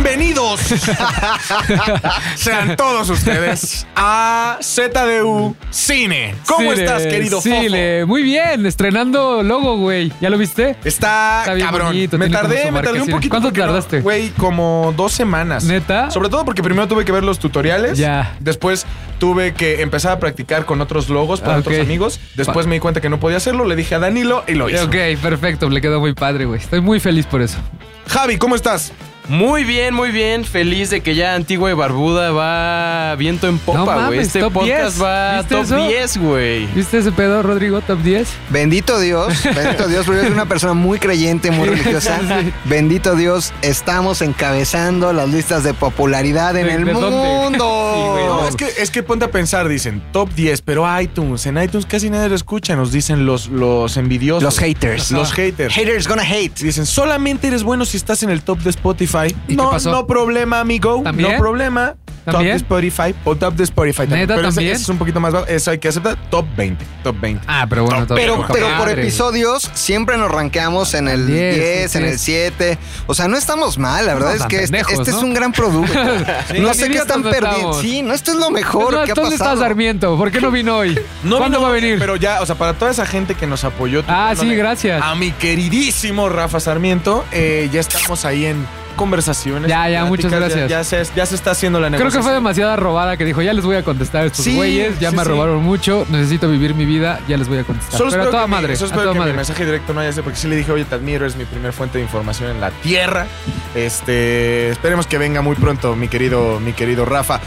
Bienvenidos sean todos ustedes a ZDU Cine. ¿Cómo Cine, estás, querido Cine, muy bien, estrenando logo, güey. ¿Ya lo viste? Está, Está bien cabrón. bonito, me tardé, me tardé un poquito. ¿Cuánto porque no- tardaste? Güey, como dos semanas. ¿Neta? Sobre todo porque primero tuve que ver los tutoriales. Ya. Después tuve que empezar a practicar con otros logos para Ah, otros amigos. Después Pa- me di cuenta que no podía hacerlo. Le dije a Danilo y lo hizo. Ok, perfecto, le quedó muy padre, güey. Estoy muy feliz por eso. Javi, ¿cómo estás? Muy bien, muy bien. Feliz de que ya Antigua y Barbuda va viento en No popa, güey. mames, este top podcast 10. va ¿Viste top eso? 10, güey. ¿Viste ese pedo, Rodrigo? Top 10. Bendito Dios, bendito Dios, porque yo soy una persona muy creyente, muy religiosa. sí. Bendito Dios, estamos encabezando las listas de popularidad en ¿De- el mundo. Sí, güey, No, es que, es que ponte a pensar, dicen top 10, pero iTunes, en iTunes casi nadie lo escucha, nos dicen los, los envidiosos. Los haters. Los haters. Haters gonna hate. Dicen, solamente eres bueno si estás en el top de Spotify. ¿Y no, qué pasó? no problema, amigo. ¿También? No problema. ¿También? Top de Spotify o top de Spotify. también. ¿Neta, pero ese- también? ese es un poquito más bajo. Eso hay que aceptar. Top 20. Top 20. Ah, pero bueno, Pero, pero por episodios siempre nos rankeamos en el 10, 10, en el 7. O sea, no estamos mal, la verdad No, es que este, pendejos, este ¿no? es un gran producto. no sé qué están perdiendo. Sí, no, esto es lo mejor No, que ha ¿Dónde está pasado. Sarmiento? ¿Por qué no vino hoy? No ¿Cuándo vino, va a venir? Pero ya, o sea, para toda esa gente que nos apoyó. Ah, sí, gracias. A mi queridísimo Rafa Sarmiento, eh, ya estamos ahí en conversaciones. Ya, ya, muchas gracias. Ya, ya se, ya se está haciendo la Creo que negociación. fue demasiada robada que dijo, ya les voy a contestar a estos Sí, güeyes, ya sí, me sí. robaron mucho, necesito vivir mi vida, ya les voy a contestar. Solo Pero a toda que mi- madre, solo a espero toda que mi madre. mensaje directo no haya sido, porque sí le dije, oye, te admiro, eres mi primer fuente de información en la tierra. Este, esperemos que venga muy pronto, mi querido, mi querido Rafa.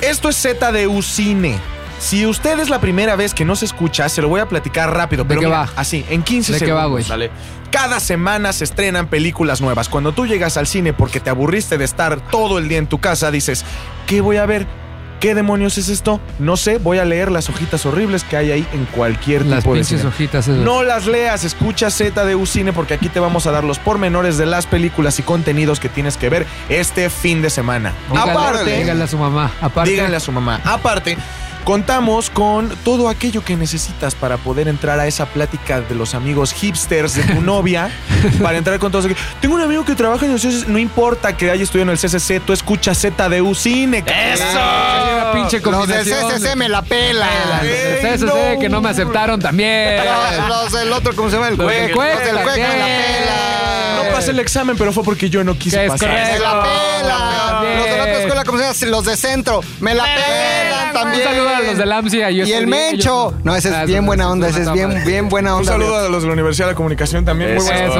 Esto es ZDU Cine. Si usted es la primera vez que nos escucha, se lo voy a platicar rápido. ¿De pero qué mira, va? Así, en 15 ¿De qué va, güey? Cada semana se estrenan películas nuevas. Cuando tú llegas al cine porque te aburriste de estar todo el día en tu casa, dices, ¿qué voy a ver? ¿Qué demonios es esto? No sé, voy a leer las hojitas horribles que hay ahí en cualquier Las tipo de pinches cine. hojitas esas. No las leas, escucha ZDU Cine porque aquí te vamos a dar los pormenores de las películas y contenidos que tienes que ver este fin de semana. Aparte, dígale a su mamá. Aparte, díganle a su mamá. Aparte, contamos con todo aquello que necesitas para poder entrar a esa plática de los amigos hipsters de tu novia. para entrar con todos. aquellos. Tengo un amigo que trabaja en el CCC. No importa que haya estudiado en el CCC, tú escuchas ZDU Cine. Sí, una pinche Los del. CCC me la pelan. Los del CCC no. que no me aceptaron también. Los, los del otro, ¿cómo se llama? El. Cueco Los del me la pelan. No pasé el examen, pero fue porque yo no quise es pasar. correcto. Me la. Bien. Los de la otra escuela, ¿cómo se llama? Los de centro. Me la también. Un saludo a los del AMSIA. yo Y el Mencho. ellos No, ese Ah, es bien esos- buena onda. Ese es bien, bien buena Un onda. saludo a los de la Universidad de la Comunicación también. Muy buenos.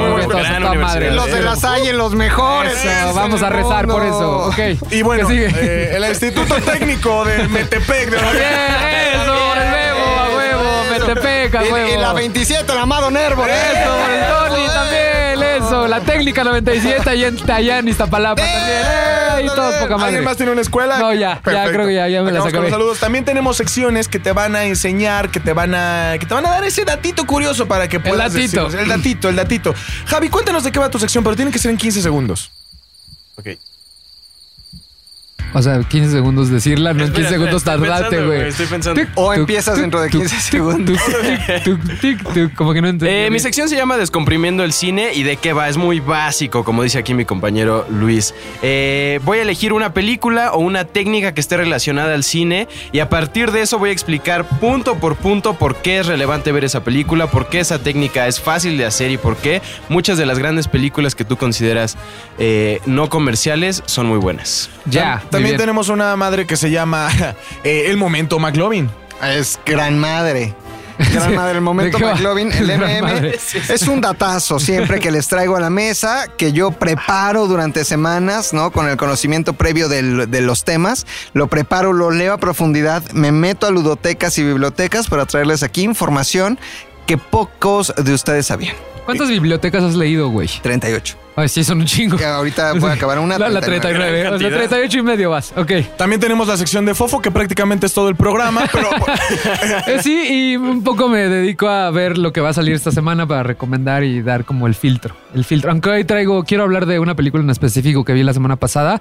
Bien. Los de la Salle, los mejores. Vamos a rezar por eso. Y bueno, eh, el Instituto Técnico de Metepec de huevo, Metepec, a Y- huevo. Y la 27, el amado Nervo. Eso, por el Tony también, eso. La técnica 97 allá en, allá en Iztapalapa también. ¡Eh! Y todos poca madre. ¿Alguien más tiene una escuela? No, ya, ya creo que ya- ya me con acabé. saludos. También tenemos secciones que te van a enseñar, que te van a, que te van a dar ese datito curioso para que puedas datito. decirnos. El datito, el datito. Javi, cuéntanos de qué va tu sección, pero tiene que ser en 15 segundos. Ok. O sea, 15 segundos decirla, no en 15 Espera, segundos pensando, güey. estoy pensando. Tic, O tuc, empiezas tuc, dentro de tuc, 15 tuc, segundos. tuc, tuc, tic, tuc, Como que no entendí. Eh, mi sección se llama Descomprimiendo el cine y de qué va. Es muy básico, como dice aquí mi compañero Luis. Eh, voy a elegir una película o una técnica que esté relacionada al cine y a partir de eso voy a explicar punto por punto por qué es relevante ver esa película, por qué esa técnica es fácil de hacer y por qué muchas de las grandes películas que tú consideras eh, no comerciales son muy buenas. Ya, También bien. tenemos una madre que se llama eh, El Momento McLovin. Es gran madre. Gran madre, el momento. McLovin, el MM. Es un datazo siempre que les traigo a la mesa, que yo preparo durante semanas, ¿no? Con el conocimiento previo del- de los temas. Lo preparo, lo leo a profundidad, me meto a ludotecas y bibliotecas para traerles aquí información que pocos de ustedes sabían. ¿Cuántas bibliotecas has leído, güey? 38. Ay, sí, son un chingo. Que ahorita a acabar una. La, la 39. Gran O sea, cantidad. 38 y medio vas. Ok. También tenemos la sección de Fofo, que prácticamente es todo el programa, pero Eh, sí, y un poco me dedico a ver lo que va a salir esta semana para recomendar y dar como el filtro. El filtro. Aunque hoy traigo, quiero hablar de una película en específico que vi la semana pasada.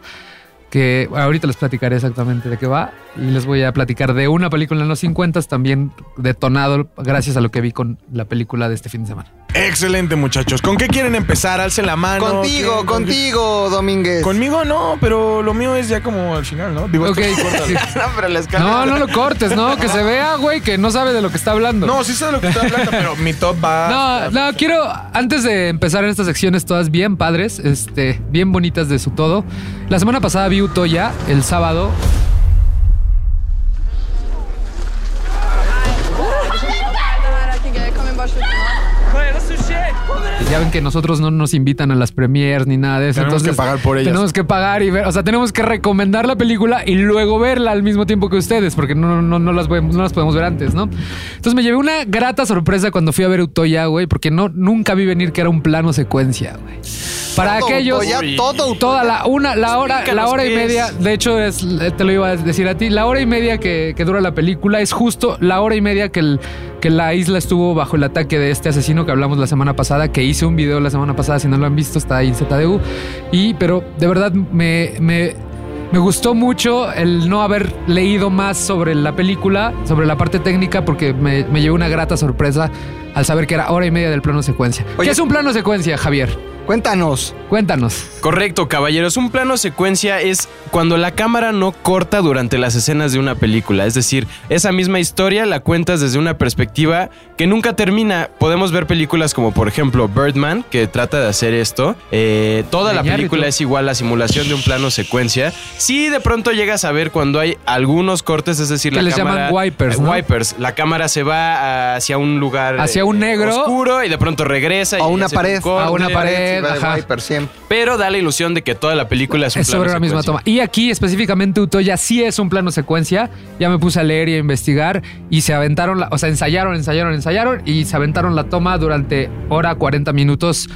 Que ahorita les platicaré exactamente de qué va. Y les voy a platicar de una película en los 50 también detonado gracias a lo que vi con la película de este fin de semana. Excelente, muchachos. ¿Con qué quieren empezar? Alce la mano. Contigo, ¿Quién- contigo, Domínguez. Conmigo no, pero lo mío es ya como al final, ¿no? Digo, Ok. esto- No, pero la escala- No, no lo cortes, no, que se vea, güey, que no sabe de lo que está hablando. No, sí sé de lo que estoy hablando, pero mi top va. No, no, quiero, antes de empezar en estas secciones todas bien padres, este, bien bonitas de su todo. La semana pasada vi Utoya, el sábado. Ya ven que nosotros no nos invitan a las premiers ni nada de eso. Tenemos que pagar por ellas. Tenemos que pagar y ver, o sea, tenemos que recomendar la película y luego verla al mismo tiempo que ustedes, porque no, no, no, las, podemos- no las podemos ver antes, ¿no? Entonces me llevé una grata sorpresa cuando fui a ver Utoya, güey, porque no, nunca vi venir que era un plano secuencia, güey. Para Todo aquellos. Utoya, todo Toda la una, la hora, Explícanos la hora y media. es. De hecho, es, te lo iba a decir a ti. La hora y media que, que dura la película es justo la hora y media que, el, que la isla estuvo bajo el ataque de este asesino que hablamos la semana pasada, que hice un video la semana pasada. Si no lo han visto, está ahí en ZDU. Y, pero de verdad me, me, me gustó mucho el no haber leído más sobre la película, sobre la parte técnica, porque me, me llevé una grata sorpresa al saber que era hora y media del plano secuencia. Oye- ¿Qué es un plano secuencia, Javier? Cuéntanos. Cuéntanos. Correcto, caballeros. Un plano secuencia es cuando la cámara no corta durante las escenas de una película. Es decir, esa misma historia la cuentas desde una perspectiva que nunca termina. Podemos ver películas como, por ejemplo, Birdman, que trata de hacer esto. Eh, toda la película es igual la simulación de un plano secuencia. Sí, de pronto llegas a ver cuando hay algunos cortes, es decir, Que la les llaman cámara. wipers, eh, ¿no? Wipers. La cámara se va hacia un lugar. Hacia un eh, negro. Oscuro y de pronto regresa. A y una pared. un corte. A una pared. De ajá. Viper. Pero da la ilusión de que toda la película es un Es plano sobre la misma toma. Y aquí específicamente Utoya sí es un plano secuencia. Ya me puse a leer y a investigar y se aventaron, la, o sea, ensayaron, ensayaron, ensayaron y se aventaron la toma durante hora 40 minutos.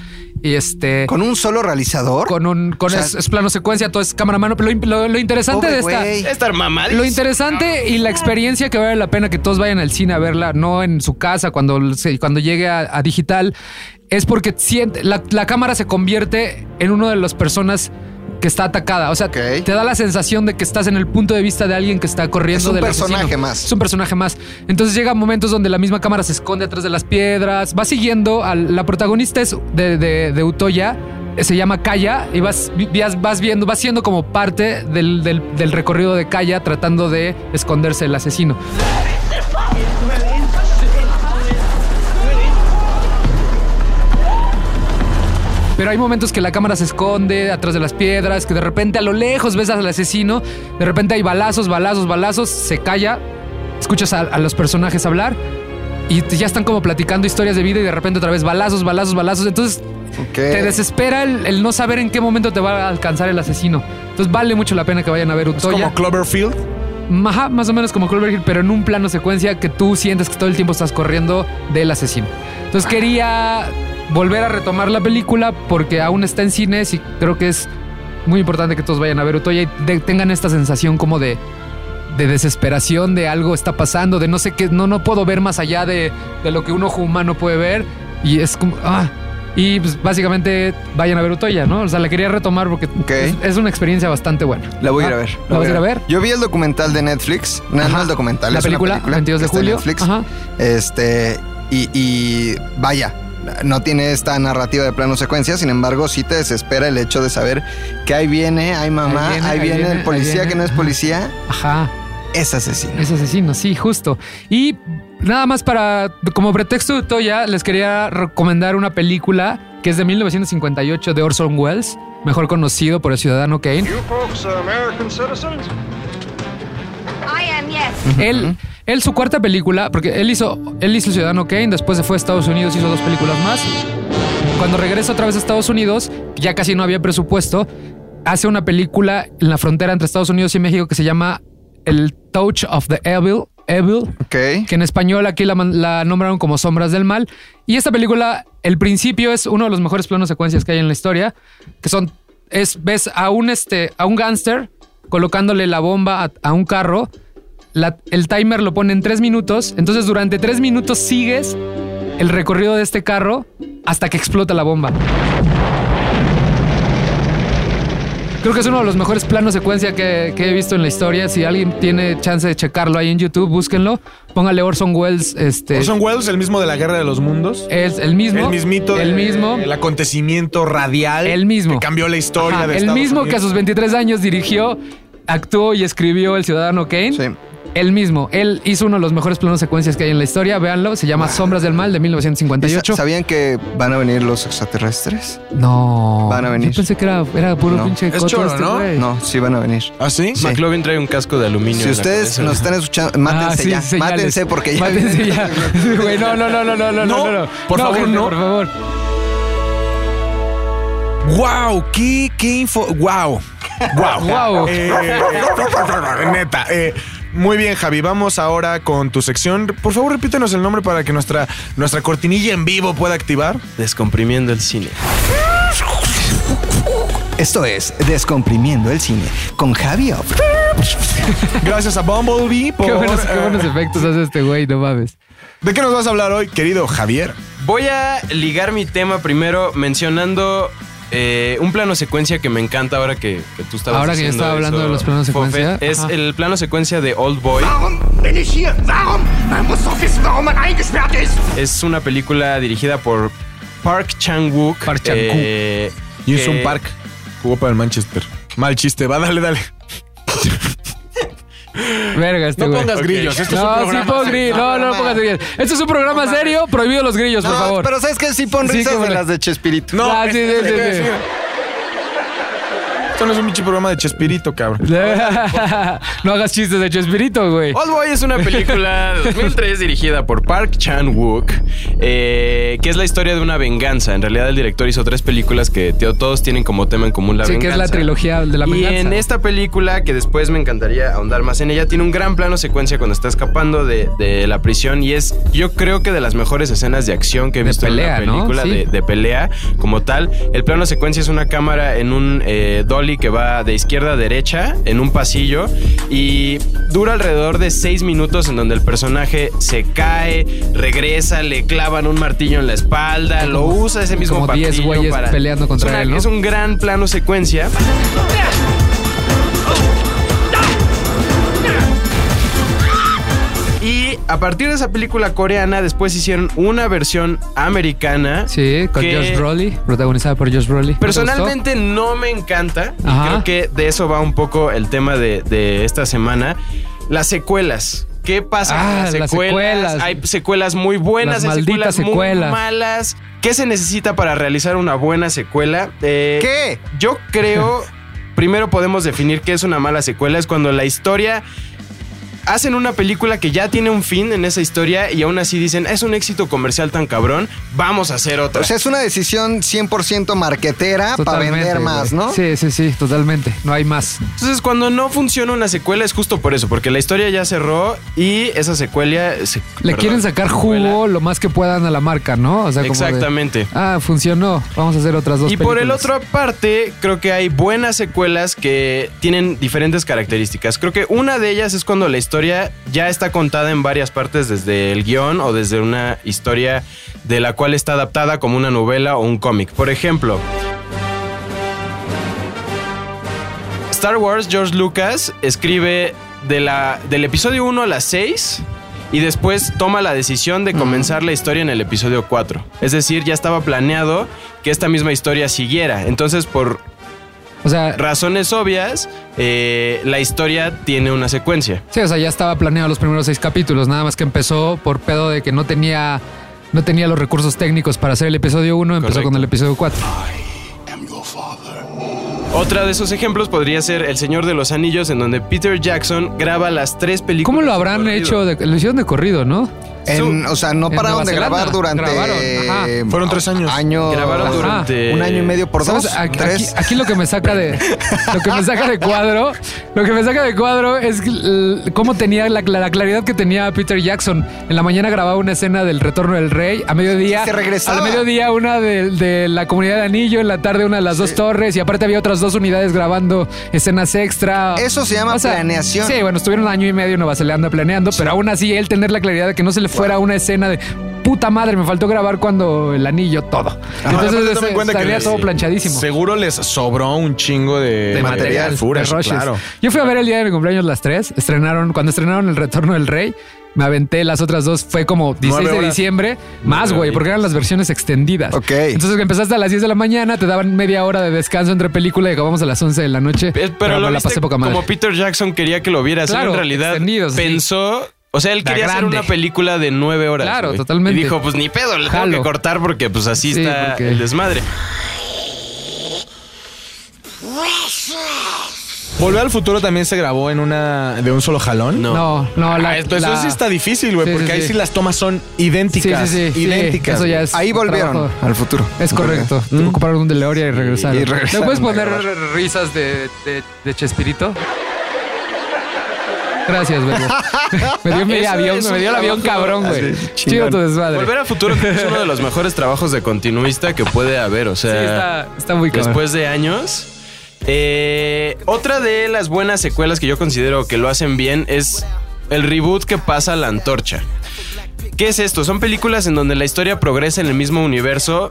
Y este... ¿Con un solo realizador? Con un... Con O sea, es, es plano secuencia, todo es cámara a mano. Pero lo, lo- lo interesante de esta... güey. Estar. Lo interesante y la experiencia que vale la pena que todos vayan al cine a verla, no en su casa cuando, cuando llegue a, a digital, es porque siente, la, la cámara se convierte en uno de las personas que está atacada. O sea, te da la sensación de que estás en el punto de vista de alguien que está corriendo Es un del personaje asesino. más. Es un personaje más. Entonces llega momentos donde la misma cámara se esconde atrás de las piedras. Va siguiendo a la protagonista es de, de, de Utoya. Se llama Kaya y vas, vas viendo, vas siendo como parte del, del- del recorrido de Kaya tratando de esconderse el asesino. Pero hay momentos que la cámara se esconde atrás de las piedras, que de repente a lo lejos ves al asesino, de repente hay balazos, balazos, balazos, se calla, escuchas a, a los personajes hablar y ya están como platicando historias de vida y de repente otra vez balazos, balazos, balazos. Entonces te desespera el, el no saber en qué momento te va a alcanzar el asesino. Entonces vale mucho la pena que vayan a ver Es Utoya. como Cloverfield. Ajá, más o menos como Cloverfield, pero en un plano secuencia que tú sientes que todo el tiempo estás corriendo del asesino. Entonces quería volver a retomar la película porque aún está en cines y creo que es muy importante que todos vayan a ver Utoya y de- tengan esta sensación como de, de desesperación, de algo está pasando, de no sé qué, no, no puedo ver más allá de, de lo que un ojo humano puede ver y es como... Ah, y pues básicamente vayan a ver Utoya, ¿no? O sea, la quería retomar porque es, es una experiencia bastante buena. La voy a ir a Ah, ver. ¿La vas a ir a ver? Yo vi el documental de Netflix. No, no el documental. La es una película, película 22 de julio. Netflix. Ajá. Este, y, y vaya, no tiene esta narrativa de plano secuencia, sin embargo, sí te desespera el hecho de saber que ahí viene, hay mamá, Ahí ahí viene, viene, ahí viene, el policía que no es policía, Ajá. es asesino. Es asesino, sí, justo. Y nada más para, como pretexto de Toya, les quería recomendar una película que es de 1958 de Orson Welles, mejor conocido por el Ciudadano Kane. You folks are American citizens? I am, yes. Él, él su cuarta película, porque él hizo, él hizo el Ciudadano Kane, después se fue a Estados Unidos, hizo dos películas más. Cuando regresa otra vez a Estados Unidos, ya casi no había presupuesto, hace una película en la frontera entre Estados Unidos y México que se llama El Touch of the Evil. Evil Ok. que en español aquí la, nombraron como Sombras del Mal. Y esta película, el principio es uno de los mejores planos secuencias que hay en la historia, que son, es, ves a un, este, a un gángster colocándole la bomba a, a un carro, la- el timer lo pone en tres minutos, entonces durante tres minutos sigues el recorrido de este carro hasta que explota la bomba. Creo que es uno de los mejores planos secuencia que, que he visto en la historia. Si alguien tiene chance de checarlo ahí en YouTube, búsquenlo. Póngale Orson Welles. Este, Orson Welles, el mismo de la Guerra de los Mundos. es el mismo. El mismito. El de- mismo. El acontecimiento radial. El mismo. Que cambió la historia Ajá, de El Estados mismo que a sus 23 años dirigió, actuó y escribió El Ciudadano Kane. Sí. El mismo. Él hizo uno de los mejores planos secuencias que hay en la historia. Véanlo. Se llama Sombras del Mal de ¿Y sa- 1958. ¿Sabían que van a venir los extraterrestres? No. Van a venir. Yo pensé que era, era puro No. pinche Es choro, este ¿no? No, sí van a venir. ¿Ah, sí? Sí. McLovin trae un casco de aluminio. Si ustedes cabeza. nos están escuchando, mátense Ah, sí, ya. señales. Mátense porque ya. Mátense ya. Güey, no, no, no, no, no, no, no, no. por favor, gente, no. Por favor. ¡Wow! ¿Qué, qué info? ¡Wow! ¡Wow! Guau. Eh, neta. eh, muy bien, Javi. Vamos ahora con tu sección. Por favor, repítenos el nombre para que nuestra, nuestra cortinilla en vivo pueda activar. Descomprimiendo el cine. Esto es Descomprimiendo el Cine con Javi Off. Gracias a Bumblebee por... Qué buenos, qué eh, buenos efectos hace este güey, no mames. ¿De qué nos vas a hablar hoy, querido Javier? Voy a ligar mi tema primero mencionando eh, un plano secuencia que me encanta ahora que, que tú estabas Ahora que yo estaba hablando eso, de los planos Fofet. secuencia, Es ajá. el plano secuencia de Old Boy. Es una película dirigida por Park Chan-wook. Park Chan-wook. eh, Y que- un Park. Jugó para el Manchester. Mal chiste. Va, dale, dale. Verga, este No güey. pongas grillos. Esto es un No, sí programa pongo serio. grillos. No, no, no pongas grillos. Esto es un programa serio. Prohibido los grillos, por favor. pero ¿sabes qué? Sí pon Sí, risas cómo de las de Chespirito. No, Ah, sí, es- sí, sí, sí. Esto no es un pinche programa de Chespirito, cabrón. no hagas chistes de Chespirito, güey. Old Boy es una película de 2003 dirigida por Park Chan-wook, eh, que es la historia de una venganza. En realidad el director hizo tres películas que tío, todos tienen como tema en común la Sí, que venganza. es la trilogía de la y venganza. en esta película, que después me encantaría ahondar más en ella, tiene un gran plano secuencia cuando está escapando de, de la prisión y es, yo creo que de las mejores escenas de acción que he De visto pelea, en ¿no? película, Sí. de, de pelea como tal. El plano secuencia es una cámara en un eh, dolly que va de izquierda a derecha en un pasillo y dura alrededor de seis minutos en donde el personaje se cae, regresa, le clavan un martillo en la espalda, lo usa ese mismo como 10 martillo güeyes para- peleando contra es una- él, ¿no? Es un gran plano secuencia. Y a partir de esa película coreana, después hicieron una versión americana. Sí, con que Josh Brolin, protagonizada por Josh Brolin. Personalmente no me encanta. Y Ajá. creo que de eso va un poco el tema de, de esta semana. Las secuelas. ¿Qué pasa Ah, con las las secuelas? Hay secuelas muy buenas, Las hay secuelas, secuelas. muy malas. ¿Qué se necesita para realizar una buena secuela? Eh, ¿Qué? Yo creo, primero podemos definir qué es una mala secuela. Es cuando la historia... Hacen una película que ya tiene un fin en esa historia y aún así dicen, es un éxito comercial tan cabrón, vamos a hacer otra. O sea, es una decisión 100% marquetera para vender más, güey. ¿no? Sí, sí, sí, totalmente. No hay más. Entonces, cuando no funciona una secuela es justo por eso, porque la historia ya cerró y esa secuela... se- Le perdón, quieren sacar secuela- jugo lo más que puedan a la marca, ¿no? O sea, como de, Exactamente. ah, funcionó. Vamos a hacer otras dos Y por el otro parte, creo que hay buenas secuelas que tienen diferentes características. Creo que una de ellas es cuando la historia ya está contada en varias partes desde el guion o desde una historia de la cual está adaptada como una novela o un cómic. Por ejemplo, Star Wars, George Lucas escribe de la, del episodio 1 a las 6 y después toma la decisión de comenzar la historia en el episodio 4. Es decir, ya estaba planeado que esta misma historia siguiera. Entonces, por O sea, razones obvias, eh, la historia tiene una secuencia. sí, o sea, ya estaba planeado los primeros seis capítulos. Nada más que empezó por pedo de que no tenía, no tenía los recursos técnicos para hacer el episodio 1, empezó Correcto. con el episodio 4. Otra de esos ejemplos podría ser El Señor de los Anillos, en donde Peter Jackson graba las tres películas. ¿Cómo lo habrán hecho? De, lo hicieron de corrido, ¿no? En- o sea, no en pararon de Zelanda. grabar durante Grabaron, ajá. Fueron tres años. año- Grabaron durante- un año y medio por dos, Aquí, tres. aquí- aquí lo que me saca de lo que me saca de cuadro, lo que me saca de cuadro es cómo tenía la, la claridad que tenía Peter Jackson. En la mañana grababa una escena del Retorno del Rey, a mediodía Se regresaba. al mediodía una de, de la Comunidad de Anillo, en la tarde una de las dos torres y aparte había otras dos unidades grabando escenas extra. Eso se llama planeación. Sí, bueno, estuvieron un año y medio en Nueva Zelanda planeando, pero aún así él tener la claridad de que no se le fuera una escena de puta madre, me faltó grabar cuando el anillo, todo. Entonces en que les- todo planchadísimo. Seguro les sobró un chingo de, de material, de claro. Yo fui a ver el día de mi cumpleaños las tres. Estrenaron, cuando estrenaron El Retorno del Rey, me aventé las otras dos. Fue como 16 Nueve de diciembre. Más, güey, porque eran las versiones extendidas. Ok. Entonces empezaste a las 10 de la mañana, te daban media hora de descanso entre película y acabamos a las 11 de la noche. Eh, Pero, lo me la pasé poca madre. como Peter Jackson quería que lo vieras. Claro, en realidad sí. O sea, él quería hacer una película de nueve horas. Claro, totalmente. Y dijo, pues ni pedo, le tengo Jalo. que cortar porque pues así Sí, está porque- el desmadre. Volver al futuro también se grabó en una de un solo jalón. No. No, no, la, Ah, esto- eso sí está difícil, güey, Sí, porque sí, ahí sí. sí las tomas son idénticas. sí, sí, sí, idénticas. eso ya es Ahí volvieron trabajo. al futuro. Es correcto. Ocuparon un DeLorean y regresaron. Y regresaron ¿Le puedes a poner risas de, de, de Chespirito? Gracias, Bebo. me dio Eso avión, me dio el avión cabrón, güey. Chido tu desmadre. Volver al futuro creo que es uno de los mejores trabajos de continuista que puede haber. O Sí, sea, está, está muy cabrón. después de años. Eh, otra de las buenas secuelas que yo considero que lo hacen bien es el reboot que pasa a la antorcha. ¿Qué es esto? Son películas en donde la historia progresa en el mismo universo,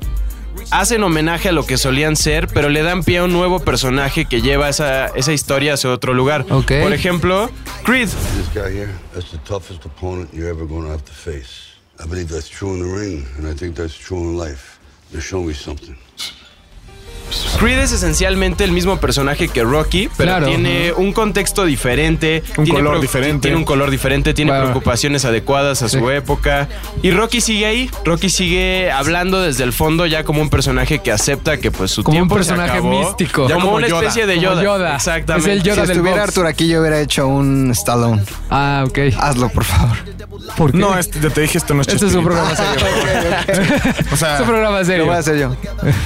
hacen homenaje a lo que solían ser, pero le dan pie a un nuevo personaje que lleva esa, esa historia hacia otro lugar. Ok. Por ejemplo, Creed. This Creed es esencialmente el mismo personaje que Rocky, pero Claro. tiene un contexto diferente. Un tiene color diferente. Tiene un color diferente, tiene Bueno. preocupaciones adecuadas a Sí. su época. Y Rocky sigue ahí. Rocky sigue hablando desde el fondo ya como un personaje que acepta que pues su Como un tiempo se personaje acabó. místico. Ya como, como una Yoda. especie de Yoda. Yoda. Exactamente. Es el Yoda Si del estuviera box. Arthur aquí, yo hubiera hecho un Stallone. Ah, ok. Hazlo, por favor. ¿Por qué? No, este, te dije, esto no es este es un programa serio. O sea, es un programa Lo serio. voy a hacer yo.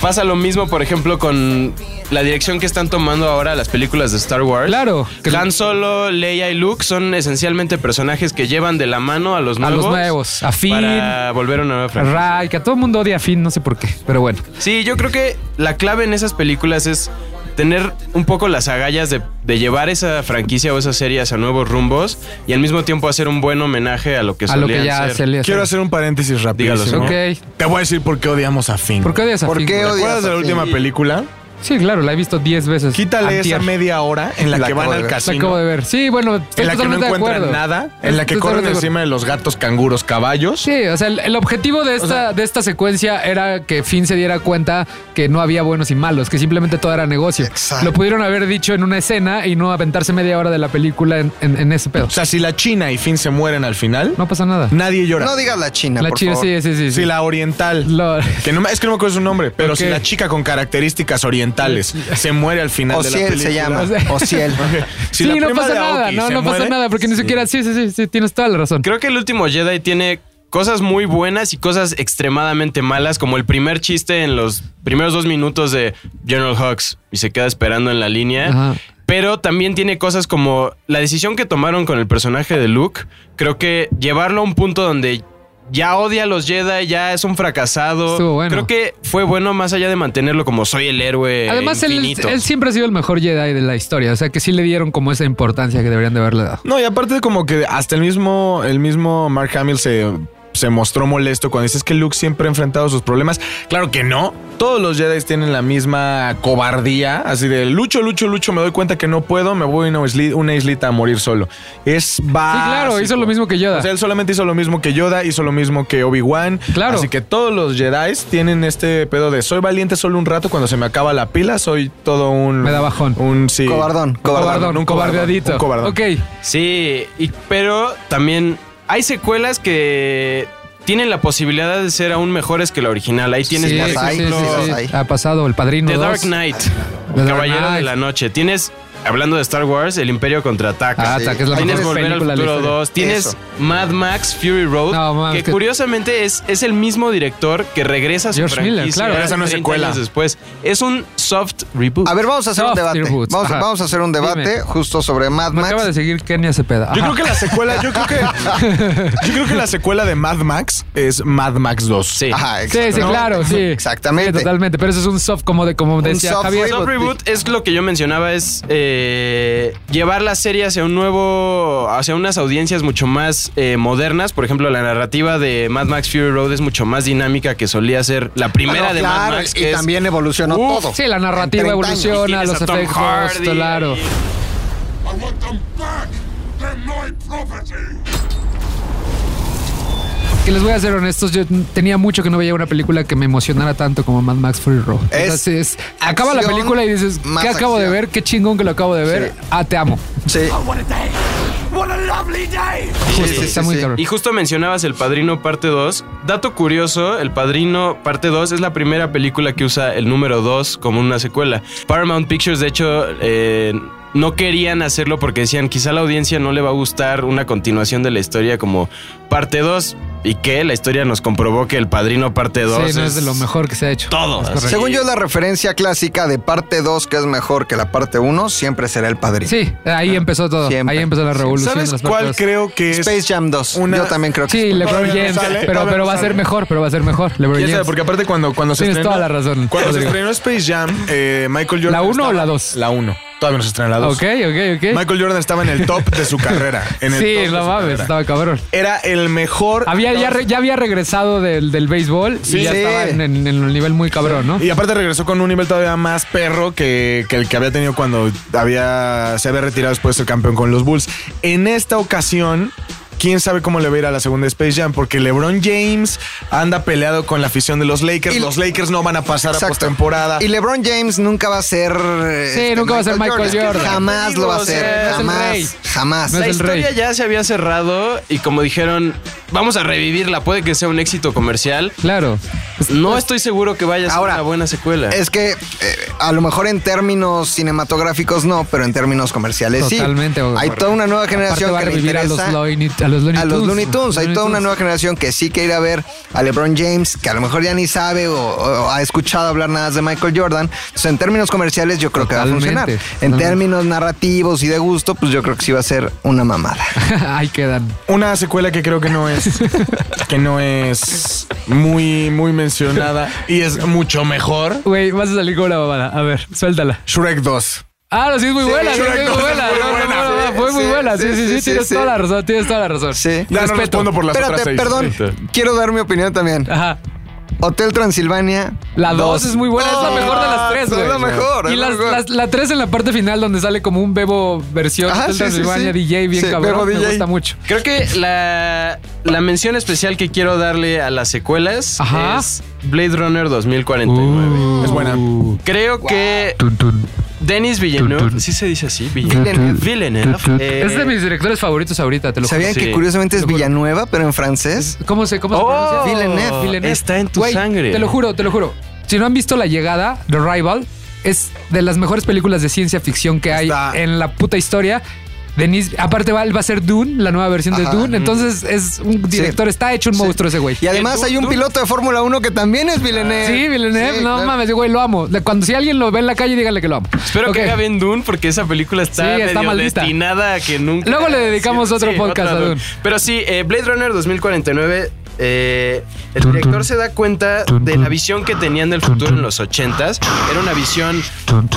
Pasa lo mismo, por ejemplo, con la dirección que están tomando ahora las películas de Star Wars. Claro. Que- Han Solo, Leia y Luke son esencialmente personajes que llevan de la mano a los A nuevos. los nuevos. A Finn, Para volver a una nueva franquicia. Ray, que a todo el mundo odia a Finn, no sé por qué. Pero bueno. Sí, yo creo que la clave en esas películas es tener un poco las agallas de, de llevar esa franquicia o esas series a nuevos rumbos y al mismo tiempo hacer un buen homenaje a lo que A lo que ya ser. quiero hacer un paréntesis Dígalo, rapidísimo. señor. Ok. Te voy a decir por qué odiamos a Finn. ¿Por qué odias a ¿Por Finn? qué? ¿Te odias acuerdas de la última película? Sí, claro, la he visto 10 veces. Quítale Antier. esa media hora en la, La que van al. La casino. acabo de ver. Sí, bueno, estoy En la que no encuentran acuerdo. nada, en la que Estoy corren encima de los gatos, canguros, caballos. Sí, o sea, el, el objetivo de esta, de esta secuencia era que Finn se diera cuenta que no había buenos y malos, que simplemente todo era negocio. Exacto. Lo pudieron haber dicho en una escena y no aventarse media hora de la película en, en- en ese pedo. O sea, si la China y Finn se mueren al final, No pasa nada. nadie llora. No digas la China, la por china, favor. sí, sí, sí. sí. si la oriental, Lo- que no, me- es que no me acuerdo su nombre, pero si la chica con características orientales se muere al final de la Ociel película. se llama. Ociel. Si sí, no pasa nada, no, no pasa muere, nada, porque ni siquiera, sí, sí, sí, sí, tienes toda la razón. Creo que el último Jedi tiene cosas muy buenas y cosas extremadamente malas, como el primer chiste en los primeros dos minutos de General Hux y se queda esperando en la línea. Ajá. Pero también tiene cosas como la decisión que tomaron con el personaje de Luke. Creo que llevarlo a un punto donde ya odia a los Jedi, ya es un fracasado. Estuvo bueno. Creo que fue bueno más allá de mantenerlo como soy el héroe. Además, él, él siempre ha sido el mejor Jedi de la historia, o sea que sí le dieron como esa importancia que deberían de haberle dado. No, y aparte como que hasta el mismo, el mismo Mark Hamill se, se mostró molesto cuando dices que Luke siempre ha enfrentado sus problemas. Claro que no. Todos los Jedi tienen la misma cobardía, así de lucho, lucho, lucho, me doy cuenta que no puedo, me voy a una, isli- una islita a morir solo. Es básico. Sí, claro, hizo lo mismo que Yoda. O sea, él solamente hizo lo mismo que Yoda, hizo lo mismo que Obi-Wan. Claro. Así que todos los Jedi tienen este pedo de soy valiente solo un rato, cuando se me acaba la pila, soy todo un... Me da bajón. Un sí. Cobardón, Cobardón, cobardón. un cobardeadito. Un cobardón. Ok. Sí, y- pero también hay secuelas que tienen la posibilidad de ser aún mejores que la original. Ahí tienes, Sí, sí. Ha pasado El Padrino The 2. Dark Knight, The Dark Caballero de la Noche. Tienes, hablando de Star Wars, El Imperio contraataca. Ah, Sí. es la Tienes mejor Volver al Futuro historia. 2. Tienes Eso. Mad Max Fury Road. No, que que- curiosamente es, es el mismo director que regresa a su George franquicia. Miller, claro. Pero esa no es 30 secuela. años después. Es un soft reboot. A ver, vamos a hacer un debate. reboots. Vamos, a hacer un debate Dime. justo sobre Mad Me Max. acaba de seguir Kenia Cepeda. Yo Ajá. creo que la secuela, yo creo que yo creo que la secuela de Mad Max es Mad Max 2. Sí. Ajá, Sí, sí, claro, sí. Exactamente. Sí, totalmente. Pero eso es un soft, como, de, como decía soft Javier. Soft reboot es lo que yo mencionaba, es eh, eh, llevar la serie hacia un nuevo, hacia unas audiencias mucho más eh, modernas. Por ejemplo, la narrativa de Mad Max Fury Road es mucho más dinámica que solía ser la primera Bueno, de Mad claro, Max. y que es- también evolucionó Uf, todo. Sí, la narrativa En 30 años. evoluciona, los efectos, claro. Que les voy a ser honestos, yo tenía mucho que no veía una película que me emocionara tanto como Mad Max Fury Road. Es Entonces, acaba la película y dices, ¿qué acabo de ver? Qué chingón que lo acabo de ver. Sí. Ah, te amo. Sí. What a day. What a lovely day. Justo, sí, está sí, muy. Y justo mencionabas El Padrino Parte 2. Dato curioso, El Padrino Parte 2 es la primera película que usa el número 2 como una secuela. Paramount Pictures, de hecho, eh, no querían hacerlo porque decían, quizá a la audiencia no le va a gustar una continuación de la historia como Parte 2. Y que la historia nos comprobó que El Padrino Parte 2 Sí, no es de lo mejor que se ha hecho. todo. Es. Según yo, la referencia clásica de parte 2, que es mejor que la parte 1, siempre será el padrino. Sí, ahí empezó todo. Siempre. Ahí empezó la revolución. ¿Sabes de las cuál partes. creo que es? Space Jam 2. Una- Yo también creo que Sí, LeBron Todavía no James. sale, pero pero no va a ser mejor, pero va a ser mejor. LeBron. James. Porque aparte cuando, cuando se Tienes estrenó... toda la razón, Cuando se estrenó Space Jam, eh, Michael Jordan... ¿La uno o estaba- la dos? La 1. Todavía no se estrena la 2. Ok, ok, ok. Michael Jordan estaba en el top de su carrera. En el Sí, no mames, estaba cabrón. Era el mejor... Había, ya, re- ya había regresado del, del béisbol Sí. y ya Sí. estaba en, en- en un nivel muy cabrón, ¿no? Y aparte regresó con un nivel todavía más perro que, que el que había tenido cuando había, se había retirado después de ser campeón con los Bulls. En esta ocasión, quién sabe cómo le va a ir a la segunda Space Jam, porque LeBron James anda peleado con la afición de los Lakers. Y- los Lakers no van a pasar a Exacto. postemporada. Y LeBron James nunca va a ser. este, nunca va a ser Michael Jordan. Jamás lo va a es el Jamás. Jamás. No La rey. historia ya se había cerrado y como dijeron, vamos a revivirla, puede que sea un éxito comercial. Claro. No estoy seguro que vaya a ser Ahora, una buena secuela. Es que eh, a lo mejor en términos cinematográficos no, pero en términos comerciales Totalmente, sí. güey. Hay toda una nueva generación Aparte va a que le revivir a los, Looney, a los Looney a los Tunes. Looney Tunes. Hay Looney toda una Tunes. nueva generación que sí quiere ir a ver a LeBron James, que a lo mejor ya ni sabe o, o ha escuchado hablar nada de Michael Jordan. Entonces, en términos comerciales, yo creo que va a funcionar. En totalmente. términos narrativos y de gusto, pues yo creo que sí va a ser una mamada. Ahí quedan. Una secuela que creo que no es que no es muy muy mencionada y es mucho mejor. Güey, vas a salir con una babada. A ver, suéltala. Shrek 2. Ah, no, sí, es muy buena. Sí, Shrek es muy es buena. Fue muy Sí, buena. Sí, sí, sí, sí, sí, tienes sí. toda la razón. Tienes toda la razón. Sí. Ya no Respeto. respondo por las otras Espérate, seis. perdón. Quiero dar mi opinión también. Ajá. Hotel Transilvania. La 2 es muy buena, es la mejor de las tres, es la mejor, Y la las- mejor. las- la 3 en la parte final donde sale como un bebo versión Ajá, Hotel sí, Transilvania sí. DJ bien Sí, cabrón. Bebo Me DJ. gusta mucho. Creo que la, la mención especial que quiero darle a las secuelas Ajá. es Blade Runner 2049. Es buena. Creo que Tun, tun. Denis Villeneuve, ¿sí se dice así? Villeneuve. Villeneuve. eh, Es de mis directores favoritos ahorita, te lo juro. ¿Sabían Sí. que curiosamente es. Villanueva, pero en francés? ¿Cómo se, cómo se Oh, pronuncia? Villeneuve. Villeneuve. Está en tu Güey, sangre. Te lo juro, te lo juro. Si no han visto La Llegada, The Rival, es de las mejores películas de ciencia ficción que hay Está- en la puta historia. Denise, aparte va, va a ser Dune, la nueva versión Ajá. de Dune. Entonces es un director, está hecho un monstruo ese güey. Y además hay un Dune- piloto de Fórmula 1 que también es Villeneuve. Sí, Villeneuve, Sí, no claro. mames, güey, lo amo. Cuando si alguien lo ve en la calle, díganle que lo amo. Espero que haga bien Dune porque esa película está, Sí, está medio destinada a que nunca. Luego le dedicamos otro podcast otra a Dune. Pero sí, eh, Blade Runner 2049. Eh, el director se da cuenta de la visión que tenían del futuro en los 80s. Era una visión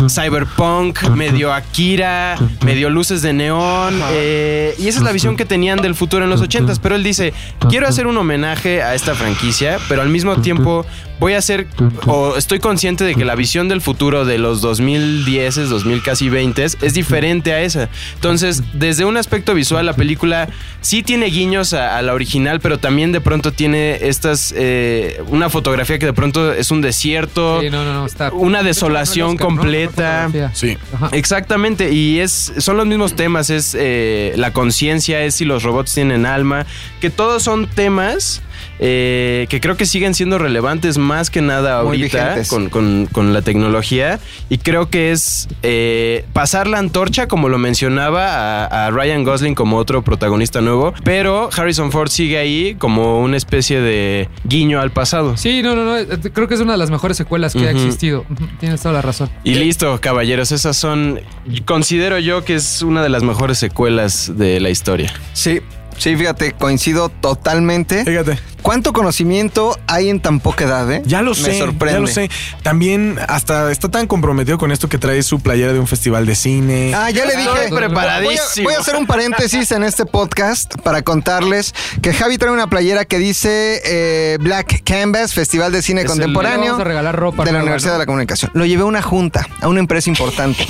cyberpunk, medio Akira, medio luces de neón. eh, y esa es la visión que tenían del futuro en los 80s. Pero él dice: Quiero hacer un homenaje a esta franquicia, pero al mismo tiempo voy a hacer, o estoy consciente de que la visión del futuro de los 2010, 2000 casi 20 es diferente a esa. Entonces, desde un aspecto visual, la película sí tiene guiños a, a la original, pero también de pronto tiene estas, eh, una fotografía que de pronto es un desierto, Sí, no, no, no, está. una desolación completa. Sí. Ajá. Exactamente, y es son los mismos temas, es eh, la conciencia, es si los robots tienen alma, que todos son temas eh, que creo que siguen siendo relevantes más que nada ahorita con, con- con la tecnología, y creo que es eh, pasar la antorcha, como lo mencionaba, a, a Ryan Gosling como otro protagonista nuevo, pero Harrison Ford sigue ahí como una especie de guiño al pasado. Sí, no, no, no. eh, Creo que es una de las mejores secuelas que ha existido. Tienes toda la razón. Y listo, caballeros, esas son, considero yo que es una de las mejores secuelas de la historia. Sí. sí, fíjate, coincido totalmente. Fíjate. ¿Cuánto conocimiento hay en tan poca edad, eh? Ya lo Me sé, sorprende. ya lo sé. También hasta está tan comprometido con esto que trae su playera de un festival de cine. Ah, ya le Estoy dije. preparadísimo. Voy a, voy a hacer un paréntesis en este podcast para contarles que Javi trae una playera que dice eh, Black Canvas, Festival de Cine Es Contemporáneo vamos a regalar ropa de la Universidad de la Comunicación. Lo llevé a una junta, a una empresa importante.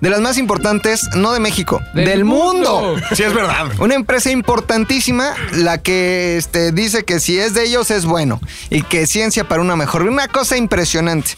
de las más importantes, no de México, del, mundo. Sí, es verdad. Una empresa importantísima, la que este, dice que si es de ellos es bueno y que ciencia para una mejor. Una cosa impresionante.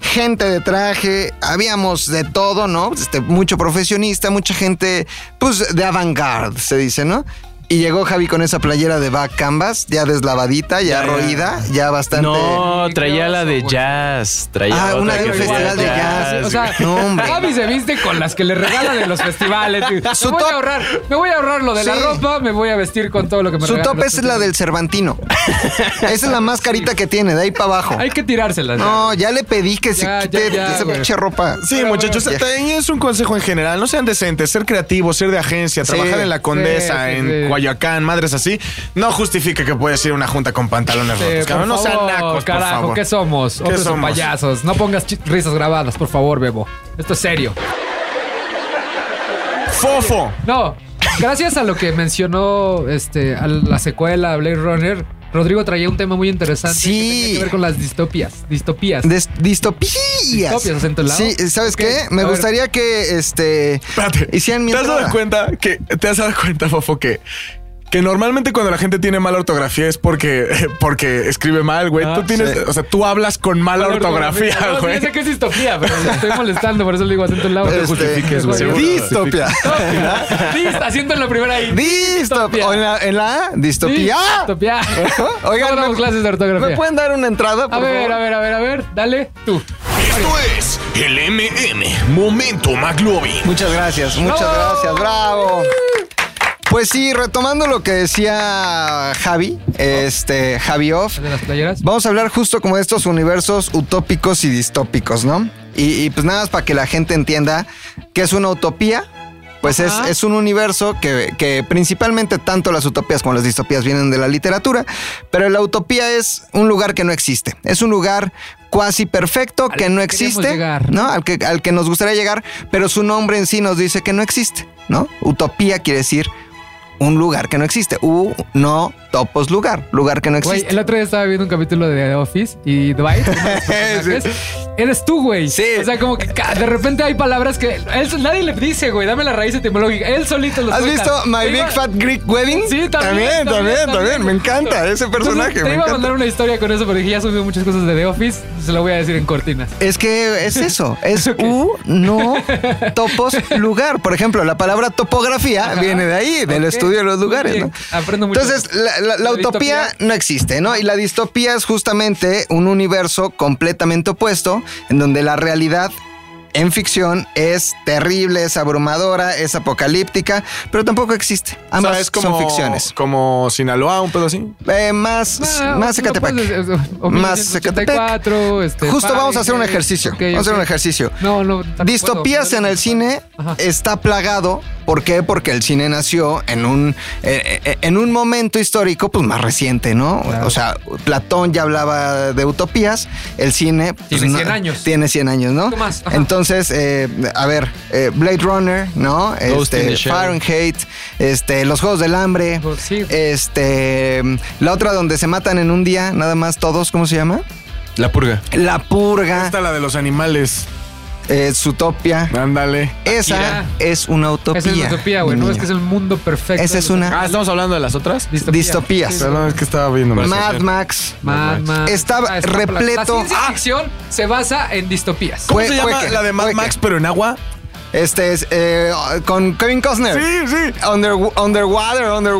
Gente de traje, habíamos de todo, ¿no? Este, mucho profesionista, mucha gente, pues de avant-garde, se dice, ¿no? Y llegó Javi con esa playera de back canvas, ya deslavadita, ya, roída, ya bastante. No, traía la de jazz. Traía Ah, otra una de un festival de jazz. O sea, No, hombre. Javi se viste con las que le regalan en los festivales. Su me voy top- a ahorrar, me voy a ahorrar lo de la ropa, me voy a vestir con todo lo que me Su top es la del Cervantino. Esa es la más carita que tiene, de ahí para abajo. Hay que tirárselas. ya. No, ya le pedí que Ya, se quite ya, ya, esa pinche ropa. Sí, Pero muchachos, bueno, también es un consejo en general. No sean decentes, ser creativos, ser de agencia, Sí. trabajar en la Condesa, Sí, sí, en sí. Coyoacán, madres así. No justifica que puedes ir a una junta con pantalones Sí, rotos. cabrón. no sean por carajo, favor. ¿qué somos? O somos? payasos. No pongas risas grabadas, por favor, Bebo. Esto es serio. Fofo. No, gracias a lo que mencionó este, a la secuela Blade Runner, Rodrigo traía un tema muy interesante Sí. que tenía que ver con las distopias. Distopías. Des- distopías. Distopias, acento en lado. Sí, ¿sabes Ok, qué? Me a ver. gustaría que este Espérate. hicieran mi ¿Te has dado cuenta que te has dado cuenta, Fofo, que que normalmente cuando la gente tiene mala ortografía es porque porque escribe mal, güey. Ah, tú tienes, sí. o sea, tú hablas con mala, ortografía, No, sí, güey. sé que es distopía, pero le estoy molestando, por eso le digo acento en lado. Este, justifiques, güey. Seguro. Distopia. Dista, siento en la primera ahí. Distopia. ¿O en la, en la A? Distopía. Distopía. Oigan, ¿Cómo damos ¿me- clases de ortografía? ¿Me pueden dar una entrada, por A ver, favor? a ver, a ver, a ver. Dale, tú. Esto es el MM Momento McLovin. Muchas gracias, muchas ¡Bravo! gracias, bravo. Pues sí, retomando lo que decía Javi, este, Javi Off, ¿De las playeras? Vamos a hablar justo como de estos universos utópicos y distópicos, ¿no? Y, y pues nada más para que la gente entienda que es una utopía. Pues es, un universo que, que principalmente tanto las utopías como las distopías vienen de la literatura, pero la utopía es un lugar que no existe. Es un lugar cuasi perfecto que no existe, llegar. ¿no? Al que, al que nos gustaría llegar, pero su nombre en sí nos dice que no existe, ¿no? Utopía quiere decir un lugar que no existe. U, no, topos, lugar. Lugar que no Güey, existe. el otro día estaba viendo un capítulo de The Office y Dwight, eres tú, güey. Sí. O sea, como que de repente hay palabras que él, nadie le dice, güey, dame la raíz etimológica. Él solito lo ¿Has suelta. visto My Big iba- Fat Greek Wedding? Sí, también. También, también, también. Me encanta ese personaje. Entonces, te me iba a mandar una historia con eso, dije, ya subí muchas cosas de The Office, se lo voy a decir en cortinas. Es que es eso, es U, no, topos, lugar. Por ejemplo, la palabra topografía Ajá. viene de ahí, del estudio de los lugares. ¿no? Aprendo mucho. Entonces, la, la- utopía distopía. no existe, ¿no? Y la distopía es justamente un universo completamente opuesto, en donde la realidad en ficción es terrible, es abrumadora, es apocalíptica, pero tampoco existe. O Ambas sea, es como, son ficciones. Como Sinaloa, un pedo así. Eh, más, Ah, más lo Ecatepec. puedes decir, o Más 1984, este, Justo vamos a hacer un Fahrenheit. ejercicio. Vamos a hacer un ejercicio. No, no. Distopías puedo. en el cine Ajá. está plagado. ¿Por qué? Porque el cine nació en un, eh, eh, en un momento histórico pues más reciente, ¿no? Claro. O sea, Platón ya hablaba de utopías. El cine... pues, Tiene no- 100 años. Tiene 100 años, ¿no? más. Entonces, eh, a ver, eh, Blade Runner, ¿no? Este. Fahrenheit, este, Los Juegos del Hambre. Pues sí. Este, la otra donde se matan en un día, nada más todos, ¿cómo se llama? La purga. La Purga, Esta la de los animales. Eh, Zootopia. Ándale. Esa Akira. es una utopía. Esa es la utopía, güey. No es que es el mundo perfecto. Esa es una Ah, estamos hablando de las otras. Distopía. distopías. Sí, Perdón, es que estaba viendo. Mad Max. Mad Max. Estaba Ah, está- repleto- La ciencia Ah. ficción se basa en distopías. ¿Cómo Fue- se llama la de Mad Max, pero en agua? Este es eh, con Kevin Costner. Sí, sí. Under, underwater, underwater,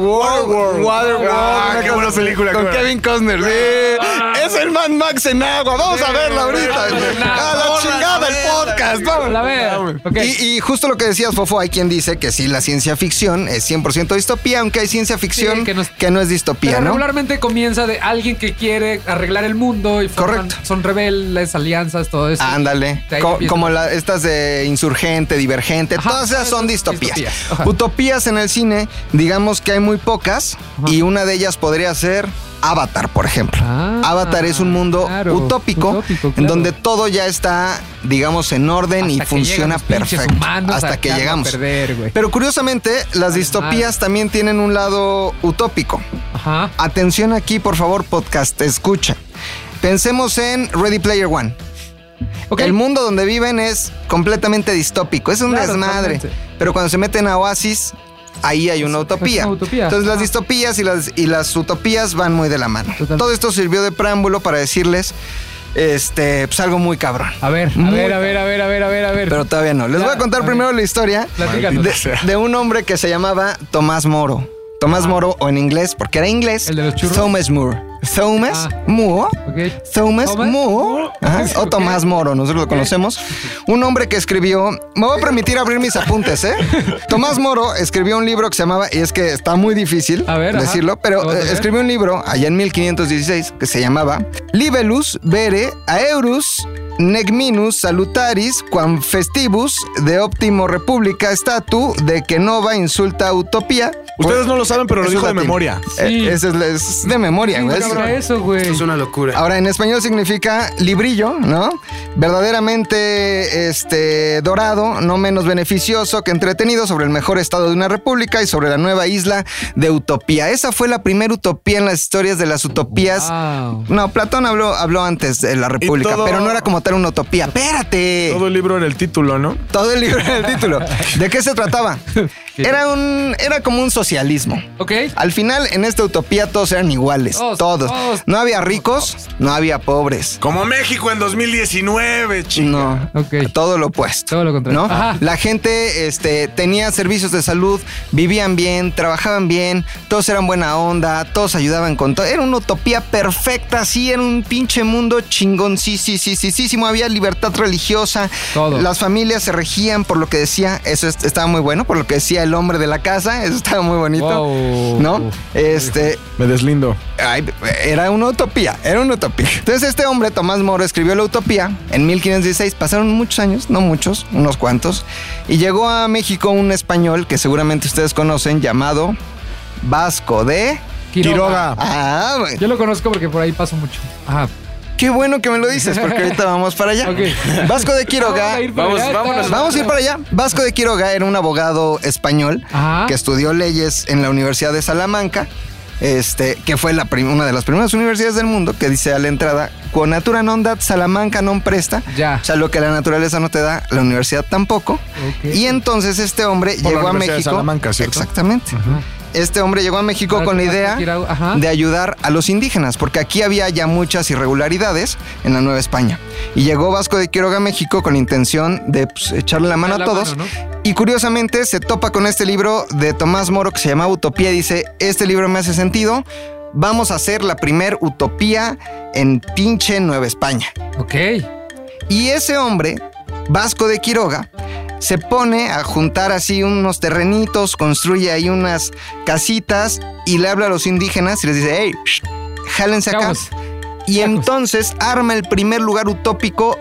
Waterworld. Waterworld, Ah, qué buena película, Con. Kevin Costner, sí. Es el Mad Max en agua. Vamos a verla ahorita. A la chingada el podcast. Vamos. La ver. Ok. Y, y justo lo que decías, Fofo, hay quien dice que sí, la ciencia ficción es 100% distopía, aunque hay ciencia ficción Sí, que, que no no es, es- distopía, Pero ¿no? regularmente comienza de alguien que quiere arreglar el mundo y forman- Correcto. son rebeldes, alianzas, todo eso. Ándale. Co- como la- estas de insurgente, divergente, Ajá, todas esas son distopías. Utopías en el cine, digamos que hay muy pocas Ajá. y una de ellas podría ser Avatar, por ejemplo. Ah, Avatar es un mundo claro, utópico, utópico, en donde todo ya está, digamos, en orden y Hasta funciona perfecto. Hasta que llegamos. perder. Pero curiosamente, las distopías también tienen un lado utópico. Ajá. Atención aquí, por favor, podcast, escucha. Pensemos en Ready Player One. El mundo donde viven es completamente distópico, es un Claro, desmadre. Pero cuando se meten a Oasis, ahí hay una utopía. es una utopía. Entonces las distopías y las, y las utopías van muy de la mano. Todo esto sirvió de preámbulo para decirles este, pues algo muy cabrón. A ver, a Muy ver, a ver, a ver, a ver, a ver, a ver. Pero todavía no. Les Ya, voy a contar a primero la historia de, de un hombre que se llamaba Tomás Moro. Tomás Moro, o en inglés, porque era inglés, ¿El de los churros? Thomas Moore. Thomas Ah. Moore. Ok. Thomas ¿Thomas? Moore. Ajá, O. Tomás Moro, nosotros lo conocemos. Un hombre que escribió. Me voy a permitir abrir mis apuntes, ¿eh? Tomás Moro escribió un libro que se llamaba, y es que está muy difícil A ver, ajá. decirlo, pero eh, escribió un libro allá en 1516 que se llamaba Libellus Vere Aeurus Negminus Salutaris Quam Festivus de Optimo Republica Statu de que Nova insulta utopía. Ustedes no lo saben, pero lo dijo es de memoria. Eh, Sí. es, es de memoria, güey. ¿Qué Es- significa eso, güey? Es una locura. Ahora, en español significa librillo, ¿no? Verdaderamente este, dorado, no menos beneficioso que entretenido sobre el mejor estado de una república y sobre la nueva isla de Utopía. Esa fue la primera utopía en las historias de las utopías. Wow. No, Platón habló, habló antes de la república, todo- pero no era como tal una utopía. Espérate. Todo el libro en el título, ¿no? Todo el libro en el título. ¿De qué se trataba? Era un, era como un socialismo. Ok. Al final, en esta utopía todos eran iguales, Todos, todos. todos. No había ricos, no había pobres. Como México en 2019, chico. No, Ok. todo lo opuesto. Todo lo contrario. ¿no? Ajá. La gente este, tenía servicios de salud, vivían bien, trabajaban bien, todos eran buena onda, todos ayudaban con todo. Era una utopía perfecta, sí, era un pinche mundo chingón, sí, sí, sí, sí, sí, sí, había libertad religiosa. Todo. Las familias se regían por lo que decía, eso es- estaba muy bueno, por lo que decía el hombre de la casa, eso estaba muy bonito. Wow. ¿No? Este, Me deslindo. Ay, era una utopía, era una utopía. Entonces este hombre, Tomás Moro, escribió la utopía en 1516. Pasaron muchos años, no muchos, unos cuantos. Y llegó a México un español que seguramente ustedes conocen llamado Vasco de... Quiroga. Ah. Yo lo conozco porque por ahí paso mucho. Ajá. Qué bueno que me lo dices porque ahorita vamos para allá. Vasco de Quiroga... Vamos a ir para Vamos, allá. Vamos a ir para allá. Vasco de Quiroga era un abogado español Ajá. que estudió leyes en la Universidad de Salamanca, este, que fue la una de las primeras universidades del mundo que dice a la entrada, con natura non dat, Salamanca non presta. Ya. O sea, lo que la naturaleza no te da, la universidad tampoco. Y entonces este hombre Por la llegó a de México. Salamanca, ¿cierto? Exactamente. Este hombre llegó a México Para con la idea de ayudar a los indígenas, porque aquí había ya muchas irregularidades en la Nueva España. Y llegó Vasco de Quiroga a México con la intención de pues, echarle la mano a la todos. mano, Y curiosamente se topa con este libro de Tomás Moro que se llama Utopía y dice, este libro me hace sentido, vamos a hacer la primer utopía en pinche Nueva España. Ok. Y ese hombre, Vasco de Quiroga, se pone a juntar así unos terrenitos, construye ahí unas casitas y le habla a los indígenas y les dice, hey, shh, jálense acá. Y entonces arma el primer lugar utópico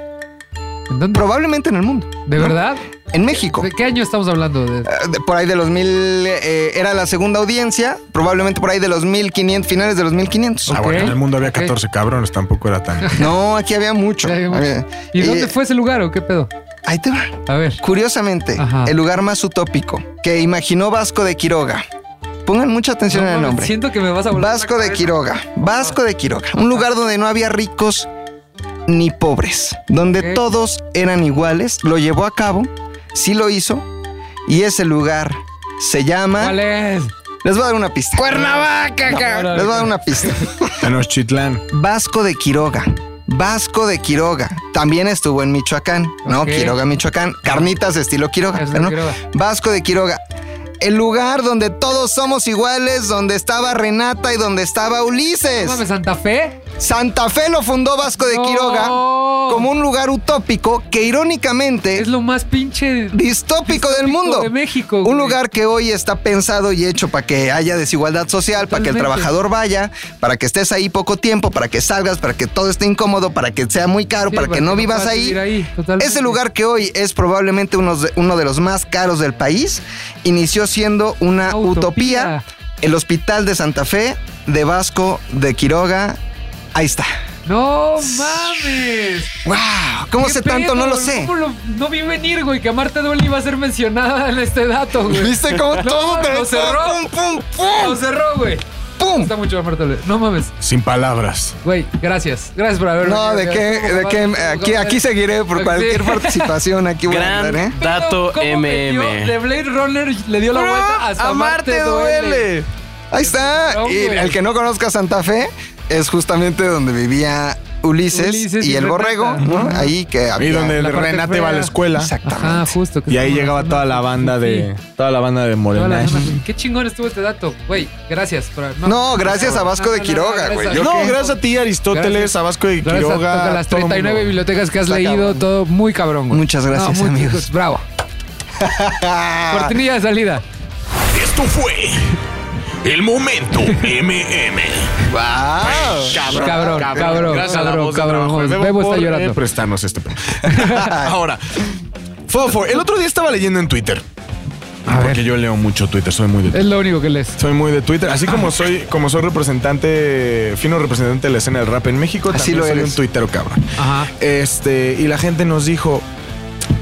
¿en dónde? probablemente en el mundo. ¿De ¿no? verdad? En México. ¿De qué año estamos hablando? De... Eh, de- por ahí de los mil, eh, era la segunda audiencia, probablemente por ahí de los 1500, finales de los 1500. Ah, Ok, bueno, en el mundo había ok. 14 cabrones, tampoco era tan. No, aquí había mucho. Había- ¿Y eh, dónde fue ese lugar o qué pedo? Ahí te va. A ver. Curiosamente, Ajá. el lugar más utópico que imaginó Vasco de Quiroga. Pongan mucha atención No en el mames, nombre. Siento que me vas a volver Vasco de. Quiroga. Vasco de Quiroga. Un lugar donde no había ricos ni pobres. Donde todos eran iguales. Lo llevó a cabo. Sí lo hizo. Y ese lugar se llama... ¿Cuál es? Les voy a dar una pista. Cuernavaca, cabrón. Les voy a dar una pista. Tenochtitlán. Vasco de Quiroga. Vasco de Quiroga. También estuvo en Michoacán, ¿no? Quiroga, Michoacán. Carnitas estilo Quiroga. ¿no? Quiroga. Vasco de Quiroga. El lugar donde todos somos iguales, donde estaba Renata y donde estaba Ulises. Santa Fe. Santa Fe lo fundó Vasco de. Quiroga como un lugar utópico que irónicamente Es lo más pinche distópico del mundo. de México. Un lugar que hoy está pensado y hecho para que haya desigualdad social, para que el trabajador vaya, para que estés ahí poco tiempo, para que salgas, para que todo esté incómodo, para que sea muy caro, Sí, para que no vivas ahí. Ese lugar que hoy es probablemente uno de, uno de los más caros del país, inició siendo una Utopía. utopía. El Hospital de Santa Fe, de Vasco, de Quiroga. Ahí está. No mames. ¡Wow! ¿Cómo ¿Qué sé tanto? No lo sé. ¿Cómo lo- no vi venir, güey, que Amarte Duele iba a ser mencionada en este dato, güey. ¿Viste cómo No, todo te lo cerró. ¡Pum, pum, Lo pum! cerró, güey. ¡Pum! Está mucho Amarte Duele. No mames. Sin palabras. Güey, gracias. Gracias por haber No, de qué, ¿Cómo de qué, ¿Cómo aquí, aquí seguiré por Sí. cualquier participación, aquí voy a Gran andar, ¿eh? dato ¿Cómo metió MM. De Blade Runner le dio la vuelta hasta Amarte duele. Ahí está. No, Y el que no conozca Santa Fe es justamente donde vivía Ulises, Ulises y, y el Renata. borrego, ¿no? Ahí que había. Y donde La Renate va a la escuela. Exactamente. Ajá, justo. que Y ahí llegaba toda la banda de. Toda la banda de Morena. Qué chingón estuvo este dato, güey. Gracias. por- No, gracias a Vasco de no, Quiroga, gracias güey. No, gracias a ti, Aristóteles, Gracias. a Vasco de Gracias Quiroga. a, a las todo el 39 mundo. bibliotecas que has Está leído, cabrón. todo muy cabrón, güey. Muchas gracias, muy amigos. bravo. Cortinilla de salida. Esto fue el momento MM. ¡Wow! Cabrón, cabrón, Gracias a la cabrón, voz de cabrón. de Bebo está por, llorando. eh, prestarnos este. Ahora, Fofo, el otro día estaba leyendo en Twitter. A porque ver. yo leo mucho Twitter, soy muy de Es lo único que lees. Soy muy de Twitter, así como soy, como soy representante, fino representante de la escena del rap en México, Así también lo soy eres. un tuitero cabrón. Ajá. Este, y la gente nos dijo,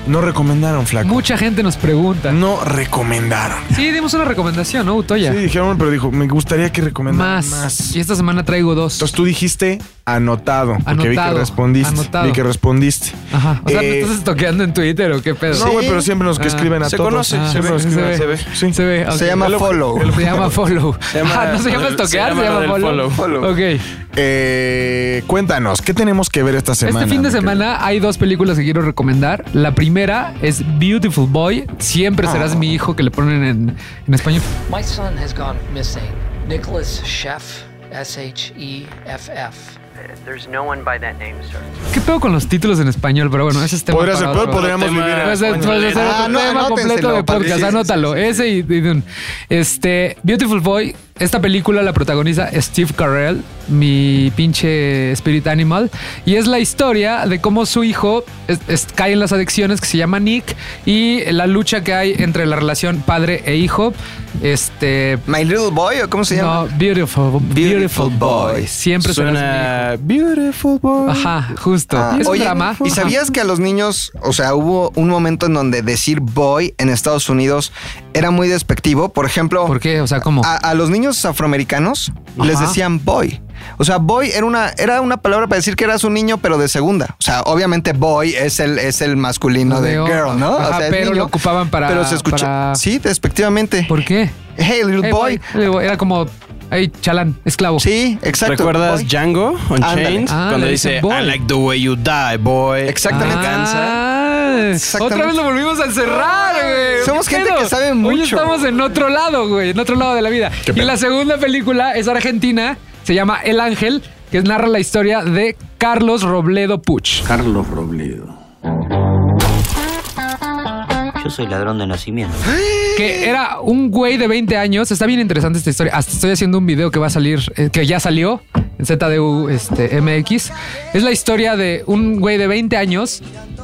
no recomendaron, flaco. Mucha gente nos pregunta. No recomendaron. Sí, dimos una recomendación, ¿no, Utoya? Sí, dijeron, pero dijo, me gustaría que recomendaran más. más. Y esta semana traigo dos. Entonces tú dijiste anotado, porque vi que Anotado, respondiste. anotado. Vi que respondiste. Ajá. O sea, ¿me Eh, estás estoqueando en Twitter o qué pedo? No, güey, pero siempre nos que Ah. escriben a Se todos. conoce, Ah, siempre nos se escriben. ve. Se ve. Sí. Se ve. Se llama follow. Se llama follow. llama- ah, no se llama se estoquear, se llama llama, lo del follow. follow. Ok. Eh, cuéntanos, ¿qué tenemos que ver esta semana? este fin de querido? semana hay dos películas que quiero recomendar. La primera es Beautiful Boy. Siempre Ah. serás mi hijo, que le ponen en, en español. My son has gone missing. Nicholas Sheff, S H E F F. There's no one by that name, sir. ¿Qué pedo con los títulos en español? Pero bueno, ese es tema Podría ser peor, podríamos tema- vivir en Puede ser, español. puede ser Ah, no, tema completo de podcast. sí, sí, Anótalo. Ese y, y- este Beautiful Boy. Esta película la protagoniza Steve Carell, mi pinche spirit animal, y es la historia de cómo su hijo es- es- cae en las adicciones que se llama Nick y la lucha que hay entre la relación padre e hijo. Este My Little Boy, ¿o cómo se llama? no, beautiful, beautiful, boy. Boy. Siempre Suena beautiful boy. Ajá, justo. Ah, es un oye, drama. ¿Y sabías que a los niños, o sea, hubo un momento en donde decir boy en Estados Unidos era muy despectivo? Por ejemplo, ¿Por qué? O sea, ¿cómo? a, a los niños afroamericanos les decían boy. O sea, boy era una, era una palabra para decir que eras un niño, pero de segunda. O sea, obviamente boy es el, es el masculino de De girl, ¿no? Ajá, o sea, es pero niño, lo ocupaban para- Pero se escucha. para- Sí, despectivamente. ¿Por qué? Hey, little Hey, boy. boy. Era como, ay, chalán, esclavo. Sí, exacto. ¿Recuerdas boy. Django. Chains? Ah, Cuando dice, boy. I like the way you die, boy. Exactamente. Me cansa. Ah, Exactamente. Otra vez lo volvimos a encerrar, güey. Somos ¿Qué gente pedo? que sabe Hoy mucho. estamos en otro lado, güey, en otro lado de la vida. Y la segunda película es argentina, se llama El Ángel, que narra la historia de Carlos Robledo Puch. Carlos Robledo. Yo soy ladrón de nacimiento. Que era un güey de 20 años. Está bien interesante esta historia. Estoy haciendo un video que va a salir, eh, que ya salió en ZDU este, MX. Es la historia de un güey de 20 años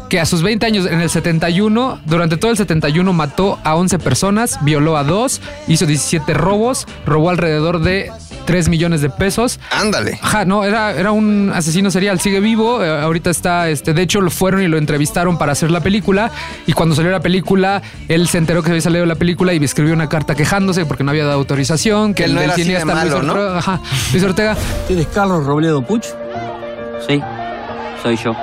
que a sus 20 años, en el 71, durante todo el 71 mató a 11 personas, violó a dos, hizo 17 robos, robó alrededor de 3 millones de pesos. Ándale. Ajá, no, era, era un asesino serial, sigue vivo, eh, ahorita está, este, de hecho lo fueron y lo entrevistaron para hacer la película y cuando salió la película, él se enteró que había salido la película y escribió una carta quejándose porque no había dado autorización, que Que él no era así de cineasta Luis malo, ¿no? Ortega, ajá, Luis Ortega, ¿Usted es Carlos Robledo Puch? Sí, soy yo.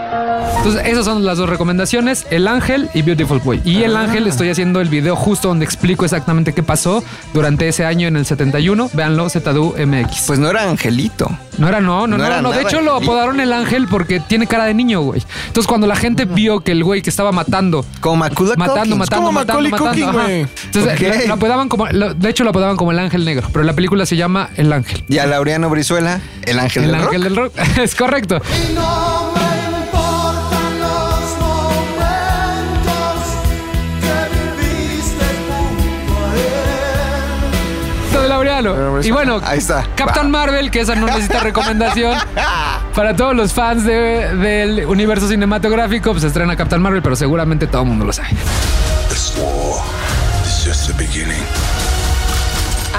Entonces, esas son las dos recomendaciones: El Ángel y Beautiful Boy. Y El Ángel, estoy haciendo el video justo donde explico exactamente qué pasó durante ese año en el 71. Véanlo, ZDU MX. Pues no era Angelito. No era, no, no, No era no. De hecho, lo apodaron el ángel porque tiene cara de niño, güey. Entonces, cuando la gente vio que el güey que estaba matando. Como Macaulay Matando, Culkin. matando, como matando, matando. Güey. Entonces, lo, apodaban como. de hecho, lo apodaban como el ángel negro. Pero la película se llama El Ángel. Y a Laureano Brizuela, el ángel El del ángel rock. del rock. es correcto. Laureano. Y bueno, Ahí está. Captain Marvel, que esa no necesita recomendación. Para todos los fans de- del universo cinematográfico, pues estrena Captain Marvel, pero seguramente todo el mundo lo sabe.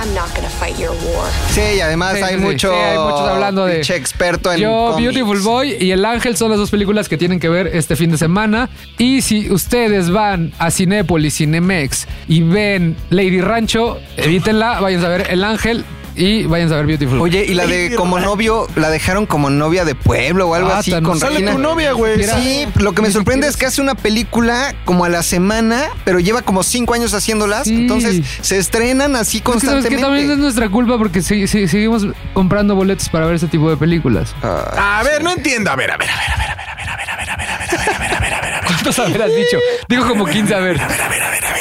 I'm not gonna fight your war. Sí, y además Sí, hay sí, mucho. Sí, hay muchos hablando de- experto en. Yo, cómics. Beautiful Boy y El Ángel son las dos películas que tienen que ver este fin de semana. Y si ustedes van a Cinépolis, Cinemex y ven Lady Rancho, evítenla, vayan a ver El Ángel y vayan a ver Beautiful. Oye, y la de como novio, la dejaron como novia de pueblo o algo Ah, así tan- con Sale Regina. tu novia, güey. Sí, lo que me sorprende es que hace una película como a la semana, pero lleva como cinco años haciéndolas. Sí. Entonces se estrenan así Es que sabes que constantemente. también es nuestra culpa porque si- si- seguimos comprando boletos para ver ese tipo de películas. A ver, no entiendo. A ver, a ver, a ver, a ver, a ver, a ver, a ver, a ver, a ver, a ver, a ver, a ver, a ver, a ver, a ver. ¿Cuántos habrás dicho? Digo como 15 a ver. A ver puedes decir. ¿Qué hiciste?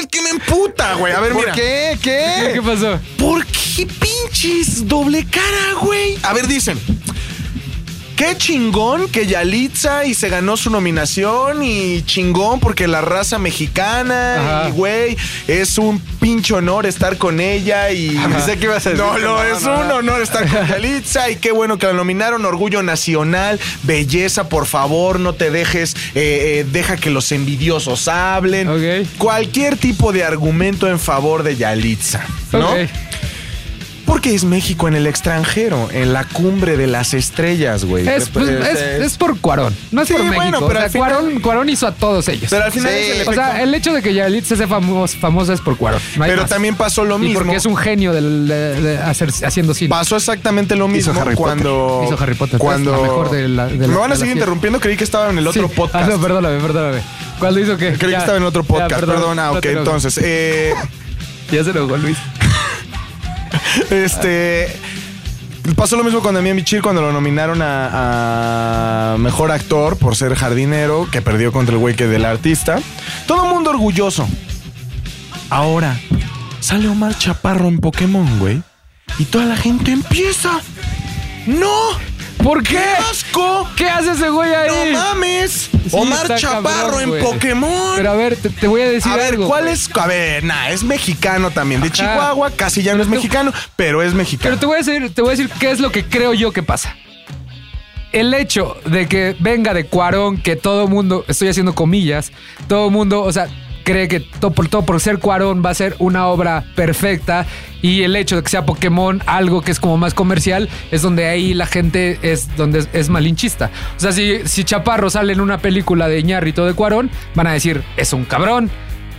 es que me emputa, güey. A ver, ¿Por mira. ¿Qué, ¿Qué? qué pasó? ¿Por qué pinches doble cara, güey? A ver, dicen. Qué chingón que Yalitza y se ganó su nominación y chingón porque la raza mexicana Ajá. y güey, es un pinche honor estar con ella y que ibas a decir no, no, no, es no, un no. honor estar con Yalitza y qué bueno que la nominaron Orgullo Nacional, belleza, por favor, no te dejes, eh, eh, deja que los envidiosos hablen. Cualquier tipo de argumento en favor de Yalitza, ¿no? Porque es México en el extranjero, en la cumbre de las estrellas, güey. Es, pues, es, es por Cuarón, no es Sí, por bueno, México. pero o sea, al final- Cuarón, Cuarón hizo a todos ellos. Pero al final Sí. es el o sea, el hecho de que Yalitza sea famos- famosa es por Cuarón. no pero más. también pasó lo Y mismo. porque es un genio del, de, de hacer, haciendo cine. Pasó exactamente lo mismo Harry cuando. Hizo Harry Potter, Cuando. es la mejor de la- de la- Me van a seguir interrumpiendo, creí que estaba en el otro Sí. podcast. Ah, no, perdóname, perdóname. ¿Cuándo hizo que? Creí que estaba en otro podcast, perdón. Ah, no ok, entonces. Eh, Ya se enojó Luis. este. Pasó lo mismo con Damián Bichir cuando lo nominaron a, a mejor actor por ser jardinero, que perdió contra el güey que del artista. Todo mundo orgulloso. Ahora, sale Omar Chaparro en Pokémon, güey. Y toda la gente empieza. ¡No! ¿Por ¡Qué qué? asco! ¿Qué hace ese güey ahí? ¡No mames! Sí, Omar está Chaparro cabrón, en güey. Pokémon. Pero a ver, te, te voy a decir a ver, algo. ¿cuál güey. es? A ver, nah, es mexicano también. De Ajá. Chihuahua, casi ya no es Pero mexicano, pero es mexicano. Pero te voy a decir, te voy a decir qué es lo que creo yo que pasa. El hecho de que venga de Cuarón, que todo mundo, estoy haciendo comillas, todo mundo, o sea, cree que todo por, todo por ser Cuarón va a ser una obra perfecta y el hecho de que sea Pokémon algo que es como más comercial es donde ahí la gente es donde es, malinchista. O sea, si, si Chaparro sale en una película de Iñárritu de Cuarón, van a decir, es un cabrón,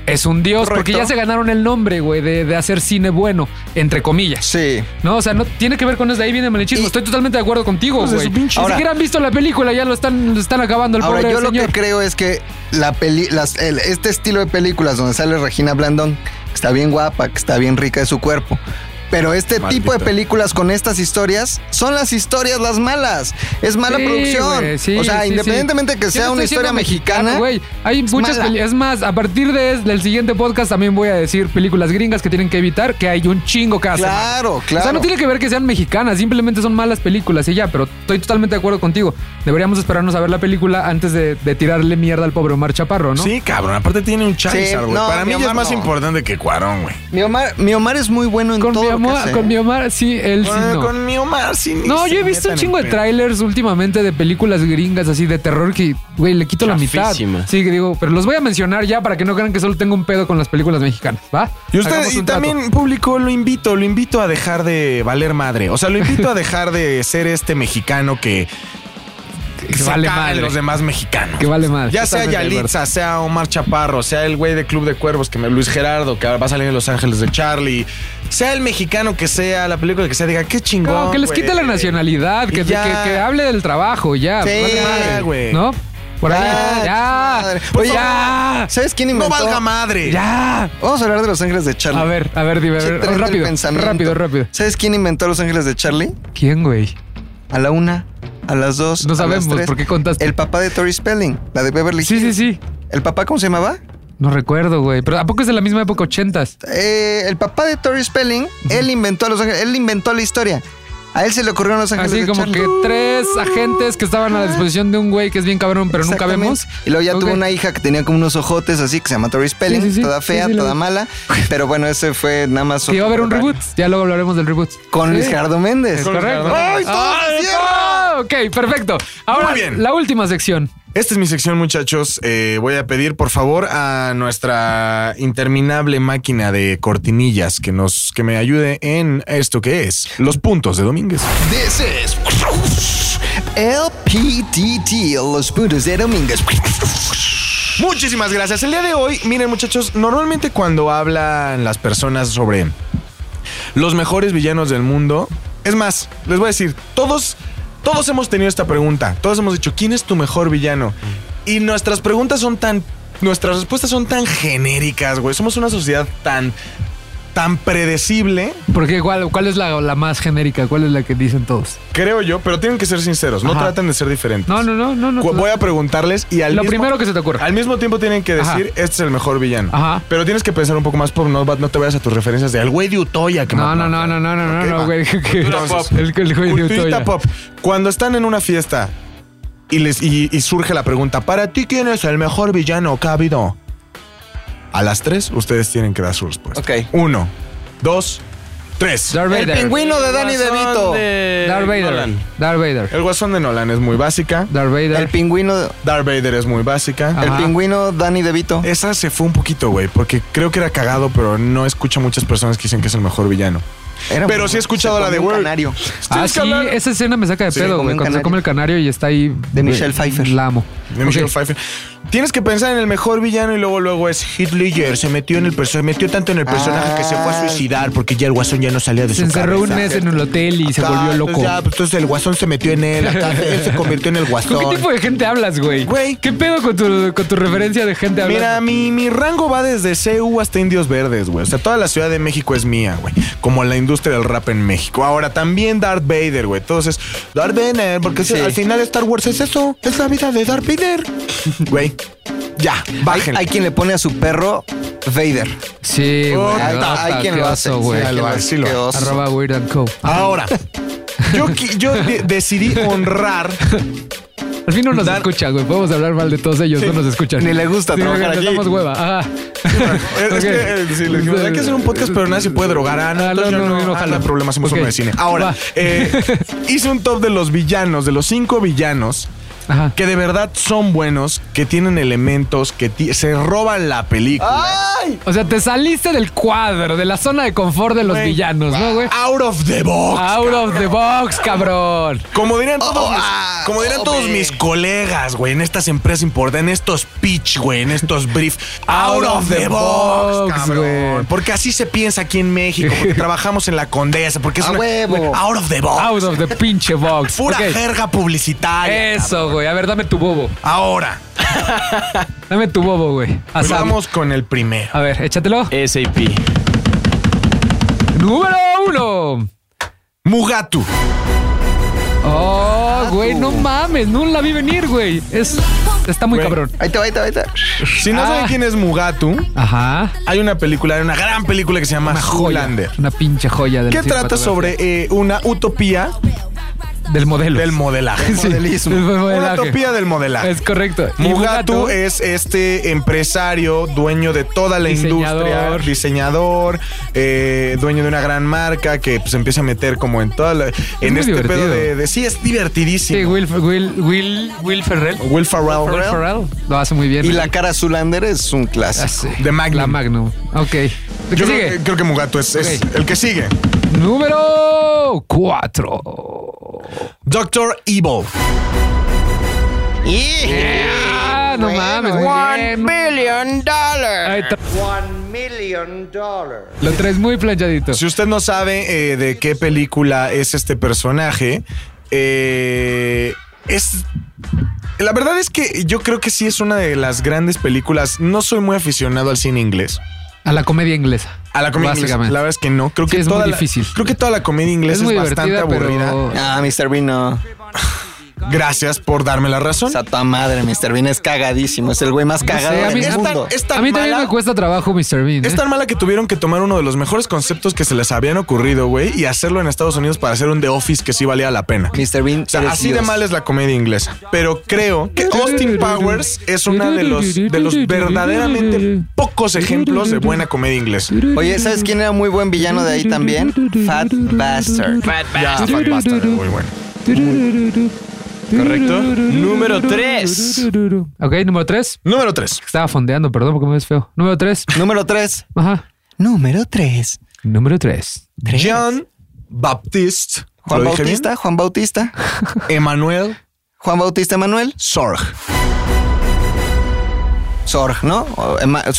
es un dios, porque ya se ganaron el nombre, güey, de, de hacer cine bueno, entre comillas. Sí. No, o sea, no tiene que ver con eso. De ahí viene el malinchismo. Y- Estoy totalmente de acuerdo contigo, Pues güey. Ni siquiera han visto la película, ya lo están, lo están acabando el Ahora, pobre yo lo que creo es que la peli, las- el- este estilo de películas donde sale Regina Blandón, que está bien guapa, que está bien rica de su cuerpo. Pero este Maldita. tipo de películas con estas historias son las historias las malas. Es mala Sí, producción. güey, sí, o sea, sí, independientemente sí. que sea no una historia mexicana, güey. Hay es muchas peli- Es más, a partir de, del siguiente podcast también voy a decir películas gringas que tienen que evitar, que hay un chingo cada semana. Claro, claro. O sea, no tiene que ver que sean mexicanas, simplemente son malas películas y ya, pero estoy totalmente de acuerdo contigo. Deberíamos esperarnos a ver la película antes de, de tirarle mierda al pobre Omar Chaparro, ¿no? Sí, cabrón. Aparte tiene un Charizard, Sí, güey. no, Para mí ya es Omar más no. importante que Cuarón, güey. Mi Omar, mi Omar es muy bueno en Con mi todo Omar, con mi Omar, sí, él sí Con, no. con mi Omar, sí. No, yo he visto un chingo de trailers últimamente de películas gringas así de terror que, güey, le quito la mitad. Sí, que digo, pero los voy a mencionar ya para que no crean que solo tengo un pedo con las películas mexicanas, ¿va? Y usted, y también, público, lo invito, lo invito a dejar de valer madre. O sea, lo invito a dejar de ser este mexicano que. Que se vale madre. los demás mexicanos. Que vale madre. Ya sea. Yalitza, sea Omar Chaparro, sea el güey de Club de Cuervos, que me, Luis Gerardo, que va a salir en Los Ángeles de Charlie, sea el mexicano que sea, la película que sea, diga, qué chingón. No, que les güey". quite la nacionalidad, que, ya. que- que hable del trabajo, ya. Sí, vale madre, güey. ¿No? Por ahí. Ya, Ya. madre. Por Oye, ya. ¿Sabes quién No inventó? valga madre. Ya. Vamos a hablar de Los Ángeles de Charlie. A ver, a ver, dime, a ver, rápido, rápido, rápido. ¿Sabes quién inventó Los Ángeles de Charlie? ¿Quién, güey? A la una, a las dos. No a las sabemos, tres. ¿por qué contaste? El papá de Tori Spelling, la de Beverly Sí, sí, sí. ¿El papá cómo se llamaba? No recuerdo, güey. Pero ¿a poco es de la misma época, ochentas? Eh, el papá de Tori Spelling, él inventó a Los Ángeles, él inventó la historia. A él se le ocurrieron Los Ángeles Así de como Charlie. que tres agentes que estaban a la disposición de un güey que es bien cabrón, pero nunca vemos. Y luego ya tuvo una hija que tenía como unos ojotes así, que se llama Tori Spelling, Sí, sí, sí. toda fea, Sí, sí, lo toda mala. Pero bueno, ese fue nada más... Que iba a haber un reboot. Ya luego hablaremos del reboot. Con Sí. Luis Gerardo Méndez. Correcto. ¡Ay, todo Ah, se cierra! Ok, perfecto. Ahora, Muy bien. la última sección. Esta es mi sección, muchachos. Eh, voy a pedir, por favor, a nuestra interminable máquina de cortinillas que nos que me ayude en esto que es los puntos de Domínguez. This is LPTT, los puntos de Domínguez. Muchísimas gracias. El día de hoy, miren, muchachos, normalmente cuando hablan las personas sobre los mejores villanos del mundo, es más, les voy a decir, todos, todos hemos tenido esta pregunta. Todos hemos dicho, ¿quién es tu mejor villano? Y nuestras preguntas son tan, nuestras respuestas son tan genéricas, güey. Somos una sociedad tan, tan predecible, Porque ¿cuál, cuál es la, la más genérica? ¿Cuál es la que dicen todos? creo yo, pero tienen que ser sinceros. No traten de ser diferentes. No, no, no, no. no Voy a preguntarles y al Lo mismo- primero que se te ocurra. Al mismo tiempo tienen que Ajá. decir, este es el mejor villano. Ajá. Pero tienes que pensar un poco más por no, no te vayas a tus referencias de al güey de Utoya que No, no, no, no, no, no, Ok, no, güey. Entonces, el, el güey de Utoya. pop. Cuando están en una fiesta y, les, y, y surge la pregunta, ¿para ti quién es el mejor villano que ha habido? A las tres, ustedes tienen que dar su respuesta. Ok. Uno, dos, tres. Darth El Vader. pingüino de Danny DeVito. de Darth Vader. Nolan. Darth Vader. El guasón de Nolan es muy básica. Darth Vader. El pingüino, Darth Vader es muy básica. Ajá. el pingüino Danny DeVito. Esa se fue un poquito, güey, porque creo que era cagado, pero no escucho a muchas personas que dicen que es el mejor villano. Era Pero muy- sí he escuchado se la de comió un World. canario. Ah, sí, esa escena me saca de Sí, pedo, como güey. un Cuando se canario. come el canario y está ahí. De güey, Michelle Pfeiffer. La amo. de Michelle Ok. Pfeiffer. Tienes que pensar en el mejor villano y luego luego es Ledger. Se metió en el se metió tanto en el personaje que se fue a Ah. suicidar porque ya el guasón ya no salía de Se su encerró un mes en el hotel y se volvió loco. Entonces, ya, pues, entonces el guasón se metió en él. acá, él se convirtió en el guasón. ¿Con qué tipo de gente hablas, güey? Güey. ¿Qué pedo con tu, con tu referencia de gente hablando? Mira, mi, mi rango va desde CU hasta Indios Verdes, güey. O sea, toda la Ciudad de México es mía, güey. Como la industria del rap en México. Ahora, también Darth Vader, güey. Entonces, Darth Vader, porque Sí. al final Star Wars es eso. Es la vida de Darth Vader. Güey. Ya, bájenle. hay quien le pone a su perro Vader. Sí, güey. Oh, Hay, quien qué lo hace. oso, güey. sí, hay quien lo hace, Sí lo qué hace. oso. Arroba Weird and Co. Ahora, yo, qui- yo de- decidí honrar. Al fin no nos Dar- escucha, güey. Podemos hablar mal de todos ellos, no nos escuchan. Ni le gusta Sí, trabajar güey, aquí. damos hueva. Ajá. Es, es que, eh, sí, le dijimos, hay que hacer un podcast, pero nadie se puede drogar. Ah, no, Ah, entonces no, no, no, no, ah, no hay problema, hacemos Ok. uno de cine. Ahora, Va. eh, hice un top de los villanos, de los cinco villanos Ajá. que de verdad son buenos, que tienen elementos, que se roban la película. ¡Ay! O sea, te saliste del cuadro, de la zona de confort de los Güey. villanos, ¿no, güey? Out of the box. Out of the box, cabrón. Como dirían todos, Oh, mis, ah, como dirían oh, todos man. mis colegas, güey, en estas empresas importantes, en estos pitch, güey, en estos brief. Out, of the, box, cabrón. güey. Porque así se piensa aquí en México, porque trabajamos en la Condesa, porque es A una, huevo. out of the box. Out of the pinche box. Pura jerga publicitaria. Eso, güey. A ver, dame tu bobo. Ahora, Dame tu bobo, güey. pues Asam. vamos con el primero. A ver, échatelo. SAP. Número uno. Mugatu. Oh, güey, no mames. No la vi venir, güey. Es, está muy Güey. cabrón. Ahí te va, ahí te va, ahí te va. Si no Ah. saben quién es Mugatu, Ajá. hay una película, hay una gran película que se llama joya. Una pinche joya del que trata sobre eh, una utopía Del modelo. Del modelaje. Sí, modelismo. del Una modelaje. utopía del modelaje. Es correcto. Mugatu es este empresario, dueño de toda la Diseñador. industria, diseñador, eh, dueño de una gran marca que pues empieza a meter como en toda la, en este divertido. pedo de, de- sí es divertidísimo. Sí, Will, Will, Will, Will Ferrell. Will Ferrell, Will Ferrell lo hace muy bien. Y la cara Zulander es un clásico. Ah, sí. de Magnum. La Magnum. Ok. Creo, creo que Mugatu es, es el que sigue. Número 4. Doctor Evil. Ah, no mames, muy bien. billion dollars. Ahí está. One million dollars. Lo traes muy planchadito. Si usted no sabe eh, de qué película es este personaje, eh, es. La verdad es que yo creo que sí es una de las grandes películas. No soy muy aficionado al cine inglés. A la comedia inglesa. A la comedia inglesa. La verdad es que no. Creo Sí, que es toda muy la- difícil. creo que toda la comedia inglesa Es bastante aburrida. pero... Ah, Mr. Bean no. Gracias por darme la razón. O sea, tu madre, Mr. Bean es cagadísimo. Es el güey más No sé, cagado a mí- del es tan, mundo. es tan A mí también mala- me cuesta trabajo Mr. Bean. Es ¿eh? tan mala que tuvieron que tomar uno de los mejores conceptos que se les habían ocurrido, güey, y hacerlo en Estados Unidos para hacer un The Office que sí valía la pena. Mr. Bean, O sea, así de mal es la comedia inglesa. Pero creo que Austin Powers es uno de los, de los verdaderamente pocos ejemplos de buena comedia inglesa. Oye, ¿sabes quién era muy buen villano de ahí también? Fat Bastard. Fat Ya, Bastard. Fat Bastard, muy bueno. Correcto. Número 3. Ok, número 3. Número 3. Estaba fondeando, perdón porque me ves feo. Número 3. Número 3. Ajá. Número 3. Número 3. John Baptiste. Juan. Bautista, Juan Bautista. Emmanuel Juan Bautista Manuel. Sorg. Sorg, ¿no?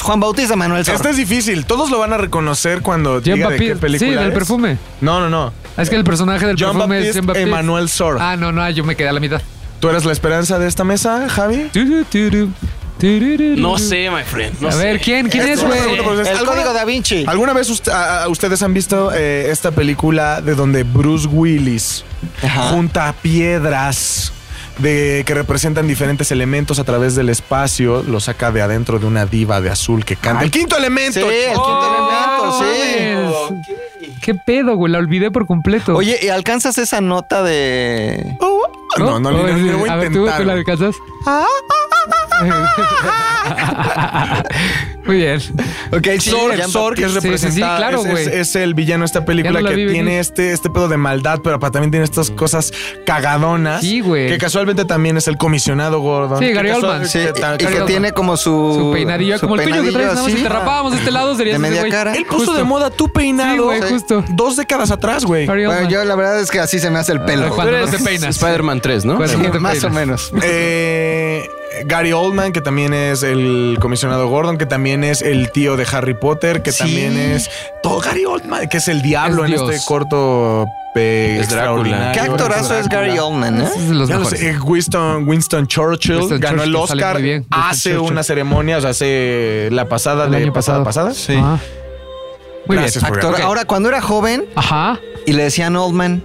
Juan Bautista Manuel Sorg. Este es difícil. Todos lo van a reconocer cuando Jean diga de qué Baptiste. película Sí, del es. perfume. No, no, no. Es que el personaje del perfume es Baptiste, Jean Baptiste. Emmanuel Sorg. Ah, no, no, yo me quedé a la mitad. ¿Tú eres la esperanza de esta mesa, Javi? No sé, my friend. No a ver. ¿quién? ¿Quién es, güey? ¿Alguna- El código da Vinci. ¿Alguna vez ust- a- a- ustedes han visto eh, esta película de donde Bruce Willis Ajá. junta piedras de que representan diferentes elementos a través del espacio, lo saca de adentro de una diva de azul que canta? El quinto elemento. Sí, el quinto elemento, sí. ¿Qué pedo, güey? La olvidé por completo. Oye, ¿y alcanzas esa nota de. No, no, no, a A ver, ¿tú, Muy bien. Ok, sí, Sorg, Jean Sorg es Sí, sí, sí, representado, claro, es, es- güey. es el villano de esta película no que vi tiene este, este pedo de maldad, pero también tiene estas cosas cagadonas. Sí, güey. Que casualmente también es el comisionado Gordon. Sí, Que Gary Oldman. Sí, que y- que- que tiene como su. Su peinadillo, su como el tuyo que traes, peinadillo nada más si te rapábamos de este lado serías De ese media cara. Él puso Justo. de moda tu peinado. Sí, güey, justo. Dos décadas atrás, güey. Bueno, yo la verdad es que así se me hace el pelo. Cuando no te peinas. Spider-Man 3, ¿no? Sí, más o menos. Eh, Gary Oldman, que también es el comisionado Gordon, que también es el tío de Harry Potter, que Sí. también es todo Gary Oldman, que es el diablo Es en Dios. este corto eh, Es Drácula. ¿Qué actorazo es Gary Oldman, eh? Es de los Ya lo mejores. sé, Winston, Winston Churchill Winston ganó el Churchill Oscar bien. Hace Churchill. una ceremonia, o sea, hace la pasada El de año pasada pasado. pasada. Sí. Ajá. Muy Gracias, bien. Actor. Ahora, cuando era joven Ajá. y le decían Oldman,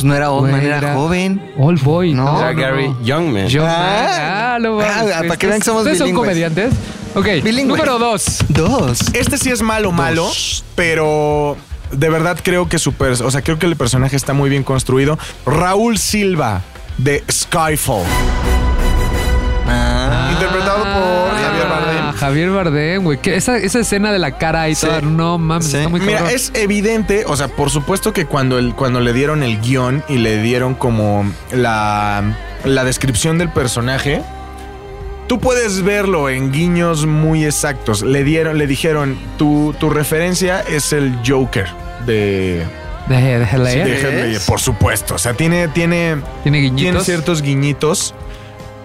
pues no era Oldman, era, era- joven. Old Boy. No, No, Era no, Gary no. Youngman. John Ah. Man. Ah, lo Ah, para que vean que somos ¿Ustedes son comediantes? Ok. Número dos. Dos. Este sí es malo, malo, pero de verdad creo que su o sea, creo que el personaje está muy bien construido. Raúl Silva de Skyfall, Javier Bardem, güey. Que Esa, esa escena de la cara y Sí. toda, no mames, Sí. está muy Mira, cabrón. es evidente, o sea, por supuesto que cuando, el, cuando le dieron el guion y le dieron como la, la descripción del personaje, tú puedes verlo en guiños muy exactos. Le dieron, le dijeron, tu, tu referencia es el Joker de, De, de de por supuesto. O sea, tiene, tiene, Tiene tiene guiñitos. ciertos guiñitos.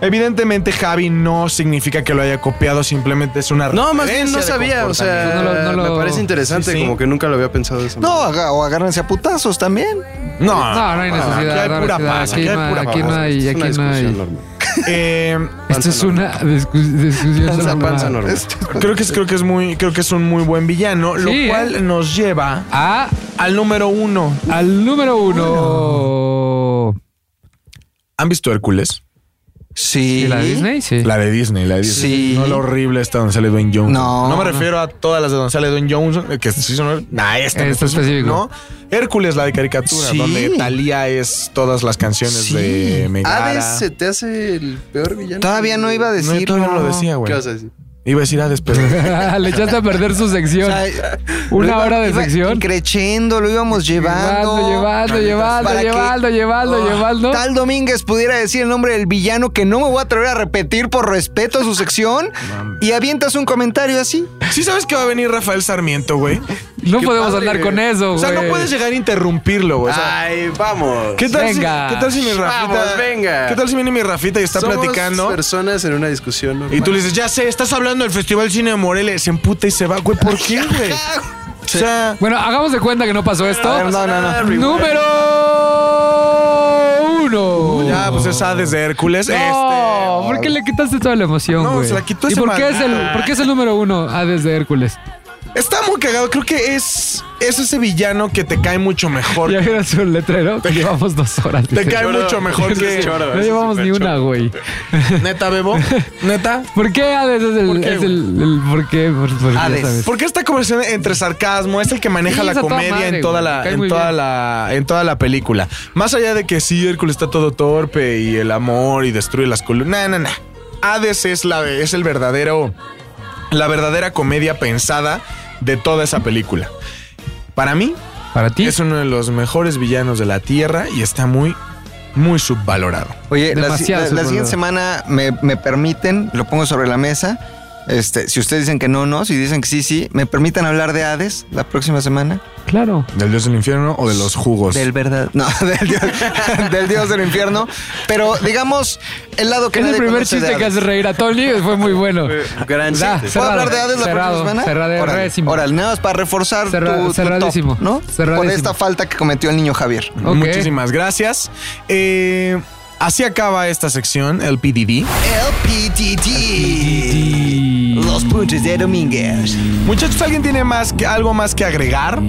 Evidentemente, Javi no significa que lo haya copiado, simplemente es una No, más bien no sabía. O sea, comportamiento. No lo- no lo- me parece interesante, Sí, sí. como que nunca lo había pensado de esa No, manera. o agárrense a putazos también. No, No, no hay necesidad. Aquí hay pura necesidad. paz, Aquí aquí hay no hay- pura aquí paz. no hay, Es aquí una no hay. discusión normal. Eh, Esto es una discu- discusión Panza, normal. panza normal. creo que es, creo que es muy, creo que es un muy buen villano, lo Sí, cual ¿eh? nos lleva Ah, al número uno. al número uno. ¿Han visto Hércules? Sí. ¿Y la de Disney? Sí. La de Disney, la de Disney. Sí. No la horrible esta donde sale Dwayne Johnson. No, No me no. refiero a todas las de donde sale Dwayne Johnson, eh, que sí son. Nah, esta Esta específico. No. Hércules, la de caricatura, Sí. donde Talía es todas las canciones Sí. de Megara. Hades se te hace el peor villano. Todavía no iba a No, decir. todavía no lo decía, güey. ¿Qué vas a decir? Iba a decir Hades, pero. Le echaste a perder su sección. Una hora de sección. Creciendo, lo íbamos llevando. Llevando, llevando, llevando, que- llevando, llevando, Oh, llevando. Tal Domínguez pudiera decir el nombre del villano que no me voy a atrever a repetir por respeto a su sección. y avientas un comentario así. ¿Sí sabes que va a venir Rafael Sarmiento, güey? No Qué podemos padre, andar güey. con eso, O sea, no güey. puedes llegar a interrumpirlo, güey. O sea, Ay, vamos. ¿Qué tal, Venga. Si, ¿Qué tal si mi Rafita. Vamos, venga. ¿Qué tal si viene mi Rafita y está Somos platicando? personas en una discusión. normal. Y tú le dices, ya sé, estás hablando del Festival Cine de Morelia. Se emputa y se va. Güey, ¿por qué, güey? O sea, Bueno, hagamos de cuenta que no pasó esto. A ver, no, no, no. Número uno. ya, pues es Hades de Hércules. No, Este. ¿por qué le quitaste toda la emoción, No, güey? se la quitó ¿Y ese por qué, es el, por qué es el número uno Hades de Hércules? Está muy cagado. Creo que es, es ese villano que te cae mucho mejor. Ya vieron su letrero. Te llevamos dos horas. Te dice. cae mucho mejor que. No llevamos ni una, güey. Neta, Bebo. Neta. ¿Por qué Hades es el. ¿Por qué, es el, el- ¿Por qué? Por, por- ya Hades. sabes. Porque esta conversación entre sarcasmo es el que maneja Sí, la comedia madre, en toda la, en toda bien. la, en toda la película. Más allá de que sí, Hércules está todo torpe y el amor y destruye las columnas. No, no, no. Hades es la, es el verdadero, la verdadera comedia pensada de toda esa película. Para mí, Para ti. es uno de los mejores villanos de la Tierra y está muy, muy subvalorado. Oye, la, Demasiado la- la subvalorado. siguiente semana me, me permiten, lo pongo sobre la mesa. Este, si ustedes dicen que no, no. Si dicen que sí, sí. ¿Me permiten hablar de Hades la próxima semana? Claro. ¿Del dios del infierno o de los jugos? Del verdad. No, del dios, del dios del infierno. Pero digamos, el lado que Es el primer chiste que hace reír a Tony. Fue muy bueno. Gran Da, chiste. ¿Puedo cerrado. hablar de Hades la próxima semana? cerrado, nada más para reforzar Cerra- tu, tu cerradísimo, top, ¿no? cerradísimo. Por esta falta que cometió el niño Javier. Muchísimas gracias. Eh, así acaba esta sección, el PDD. LPTT. Los puntos de Domínguez. Muchachos, ¿alguien tiene más que, algo más que agregar?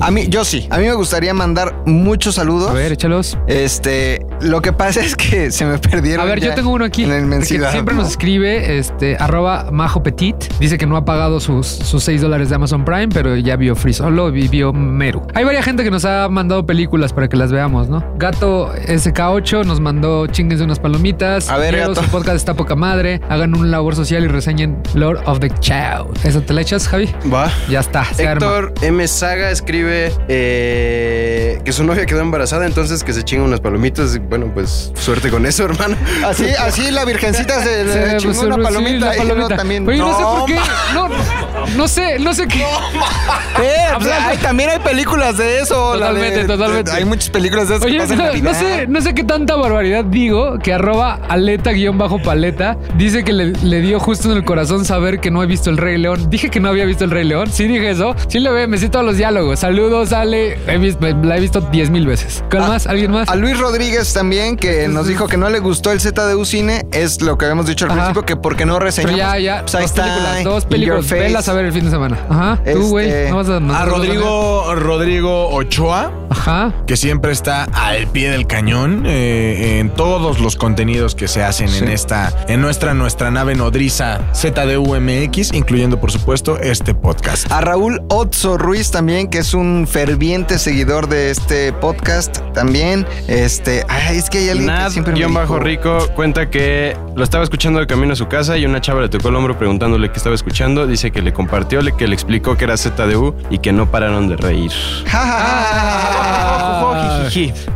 A mí, yo sí. A mí me gustaría mandar muchos saludos. A ver, échalos. Este, lo que pasa es que se me perdieron. A ver, yo tengo uno aquí. En la inmensidad. siempre nos escribe, este, arroba Majo Petit. Dice que no ha pagado sus, sus 6 dólares de Amazon Prime, pero ya vio Free Solo y vio Meru. Hay varias gente que nos ha mandado películas para que las veamos, ¿no? Gato SK8 nos mandó chingues de unas palomitas. A ver, Gato. Su podcast está poca madre. Hagan un labor social y reseñen Lord of the Child. ¿Eso te la echas, Javi? Va. Ya está. Se arma. Héctor M. Saga escribe eh, que su novia quedó embarazada, entonces que se chinga unas palomitas. Bueno, pues suerte con eso, hermano. Así, así la virgencita se, le Se- chingó se- una sí, palomita y también. Oye, no, sé por qué. No, no sé, no sé qué. Eh, pues, Hablando- hay- también hay películas de eso. Totalmente, de- totalmente. Hay muchas películas de eso Oye, que pasan no, no sé, no sé qué tanta barbaridad digo que arroba aleta-paleta dice que le, le dio justo en el corazón saber que no he visto el Rey León. Dije que no había visto el Rey León. Sí dije eso. Sí le ve, me sé todos los diálogos. Saludos, Ale. He visto, la he visto 10 mil veces. ¿Cuál Ah, más? ¿Alguien más? A Luis Rodríguez también, que nos dijo que no le gustó el ZDU Cine, es lo que habíamos dicho al Ajá. principio, que porque no Pero reseñamos. ya, ya. Pues ahí dos está, películas. Dos In películas. Velas a ver el fin de semana. Ajá. Tú, Este- güey. No vas a. no A Rodrigo, Rodrigo Ochoa, Ajá. que siempre está al pie del cañón eh, en todos los contenidos que se hacen en esta, en nuestra, nuestra nave nodriza ZDUMX, incluyendo por supuesto este podcast. A Raúl Otso Ruiz también, que es un ferviente seguidor de este podcast también. Este, ay, es que hay alguien que Nad, siempre me guion bajo dijo- rico, cuenta que lo estaba escuchando de camino a su casa y una chava le tocó el hombro preguntándole qué estaba escuchando. Dice que le compartió, le- que le explicó que era ZDU y que no pararon de reír. Ah,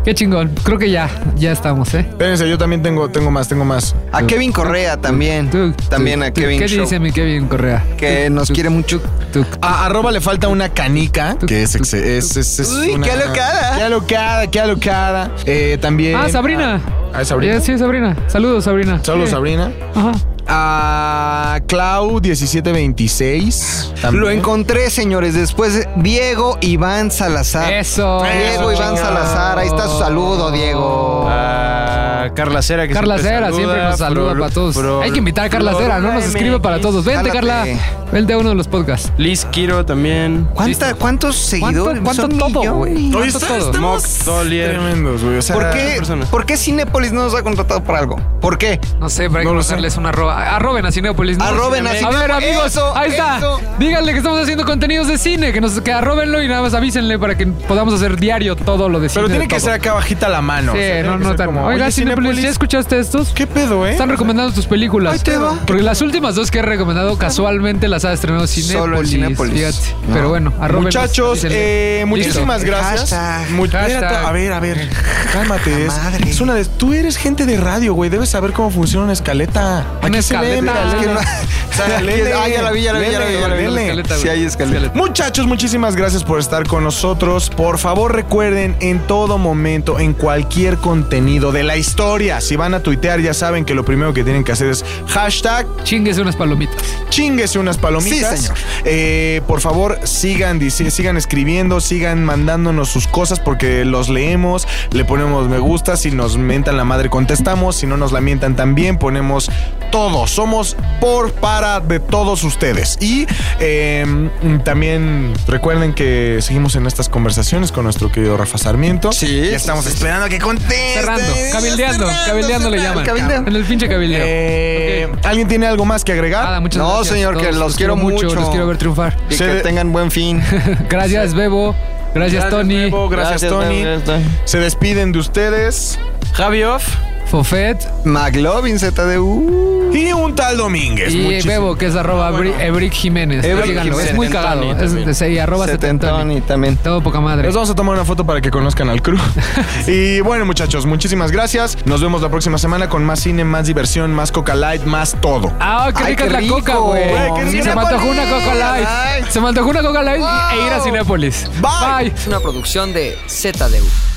qué chingón. Creo que ya, ya estamos, ¿eh? Espérense, yo también tengo, tengo más, tengo más. A Kevin Correa también. Tú, también a tú. Kevin ¿Qué Show, dice mi Kevin Correa? que nos quiere mucho. Tú. A arroba le falta una canica, que es, ex- es, es- es Uy, una- qué alocada. Qué alocada, qué alocada. Eh, también. Ah, Sabrina. Ah, ¿es Sabrina? Eh, Sí, Sabrina. Saludos, Sabrina. Saludos, Sí. Sabrina. Ajá. A Clau 1726. también. Lo encontré, señores. Después, Diego Iván Salazar. Eso. Diego Iván Salazar. Ahí está su saludo, Diego. A Carla Cera, que Carla siempre Cera siempre nos saluda Pro- para todos. pro- Hay que invitar a Carla Cera, ¿no? Nos escribe para todos. Vente. Carla. El de uno de los podcasts. Liz Kiro también. ¿Cuánta- ¿Cuántos seguidores? ¿Cuánto Son todo, güey? Oye, ¿Cuánto está- todo? Mock tremendos, güey. O sea, ¿Por qué. ¿Por qué Cinépolis no nos ha contratado para algo? ¿Por qué? No sé, pero hay que No lo sé. hacerles una arroba. Arroben a Cinepolis. ¿no? Arroben a A ver, amigos, Eso, ahí está. eso. Díganle que estamos haciendo contenidos de cine, que nos que arrobenlo y nada más avísenle para que podamos hacer diario todo lo de cine. Pero tiene que todo. ser acá bajita la mano. Sí, O sea, tiene no, no tan. como, Oiga, oye, Cinépolis, ¿ya escuchaste estos? ¿Qué pedo, eh? Están recomendando tus películas. Ahí te va. Porque las últimas dos que he recomendado casualmente las ha estrenado Cinépolis. Solo en Cinépolis. Fíjate. No. Pero bueno, arrobenlos, Muchachos, eh, muchísimas Listo. gracias. Hashtag. Mu- espérate, Hashtag. a ver, a ver, cálmate. Es, madre. es una de, tú eres gente de radio, güey. Debes saber cómo funciona una escaleta. Aquí se lee, escaleta, mira, es que lee. no- O sea, léele, Ah, ya la vi, ya la vi, ya la vi, ya la vi. léele, Escaleta, Sí, güey. hay escaleta. Muchachos, muchísimas gracias por estar con nosotros. Por favor, recuerden en todo momento, en cualquier contenido de la historia, si van a tuitear, ya saben que lo primero que tienen que hacer es hashtag Chinguese unas palomitas. chinguese unas palomitas. Sí, señor. Eh, por favor, sigan, dice- sigan escribiendo, sigan mandándonos sus cosas porque los leemos, le ponemos me gusta, si nos mentan la madre contestamos, si no nos la mientan también, ponemos todo. Somos por para de todos ustedes. Y eh, también recuerden que seguimos en estas conversaciones con nuestro querido Rafa Sarmiento. Sí, Ya estamos sí, sí. esperando a que conteste. Cerrando, cabildeando, cabildeando le llaman. En el pinche cabildeo. Eh. ¿Alguien tiene algo más que agregar? Nada, muchas No, gracias. señor, que los quiero mucho. Los quiero ver triunfar. Y Se- que tengan buen fin. Gracias, Bebo. Gracias, Tony. Bebo, gracias, Tony. Se despiden de ustedes. Javi Off. Fofet McLovin ZDU. Y un tal Domínguez. y Bebo, que es arroba Ebri- Ebrick Jiménez. Ebrick Síganlo, es muy cagado. Es sí, arroba setentoni. También. Todo poca madre. Les vamos a tomar una foto para que conozcan al crew. y bueno, muchachos, muchísimas gracias. Nos vemos la próxima semana con más cine, más diversión, más Coca Light, más todo. Ah, qué Ay, rica qué es la rico. coca, güey. Se me antojó una Coca Light. Ay. Se me antojó una Coca Light e ir a Cinépolis. Bye. Bye. Es una producción de ZDU.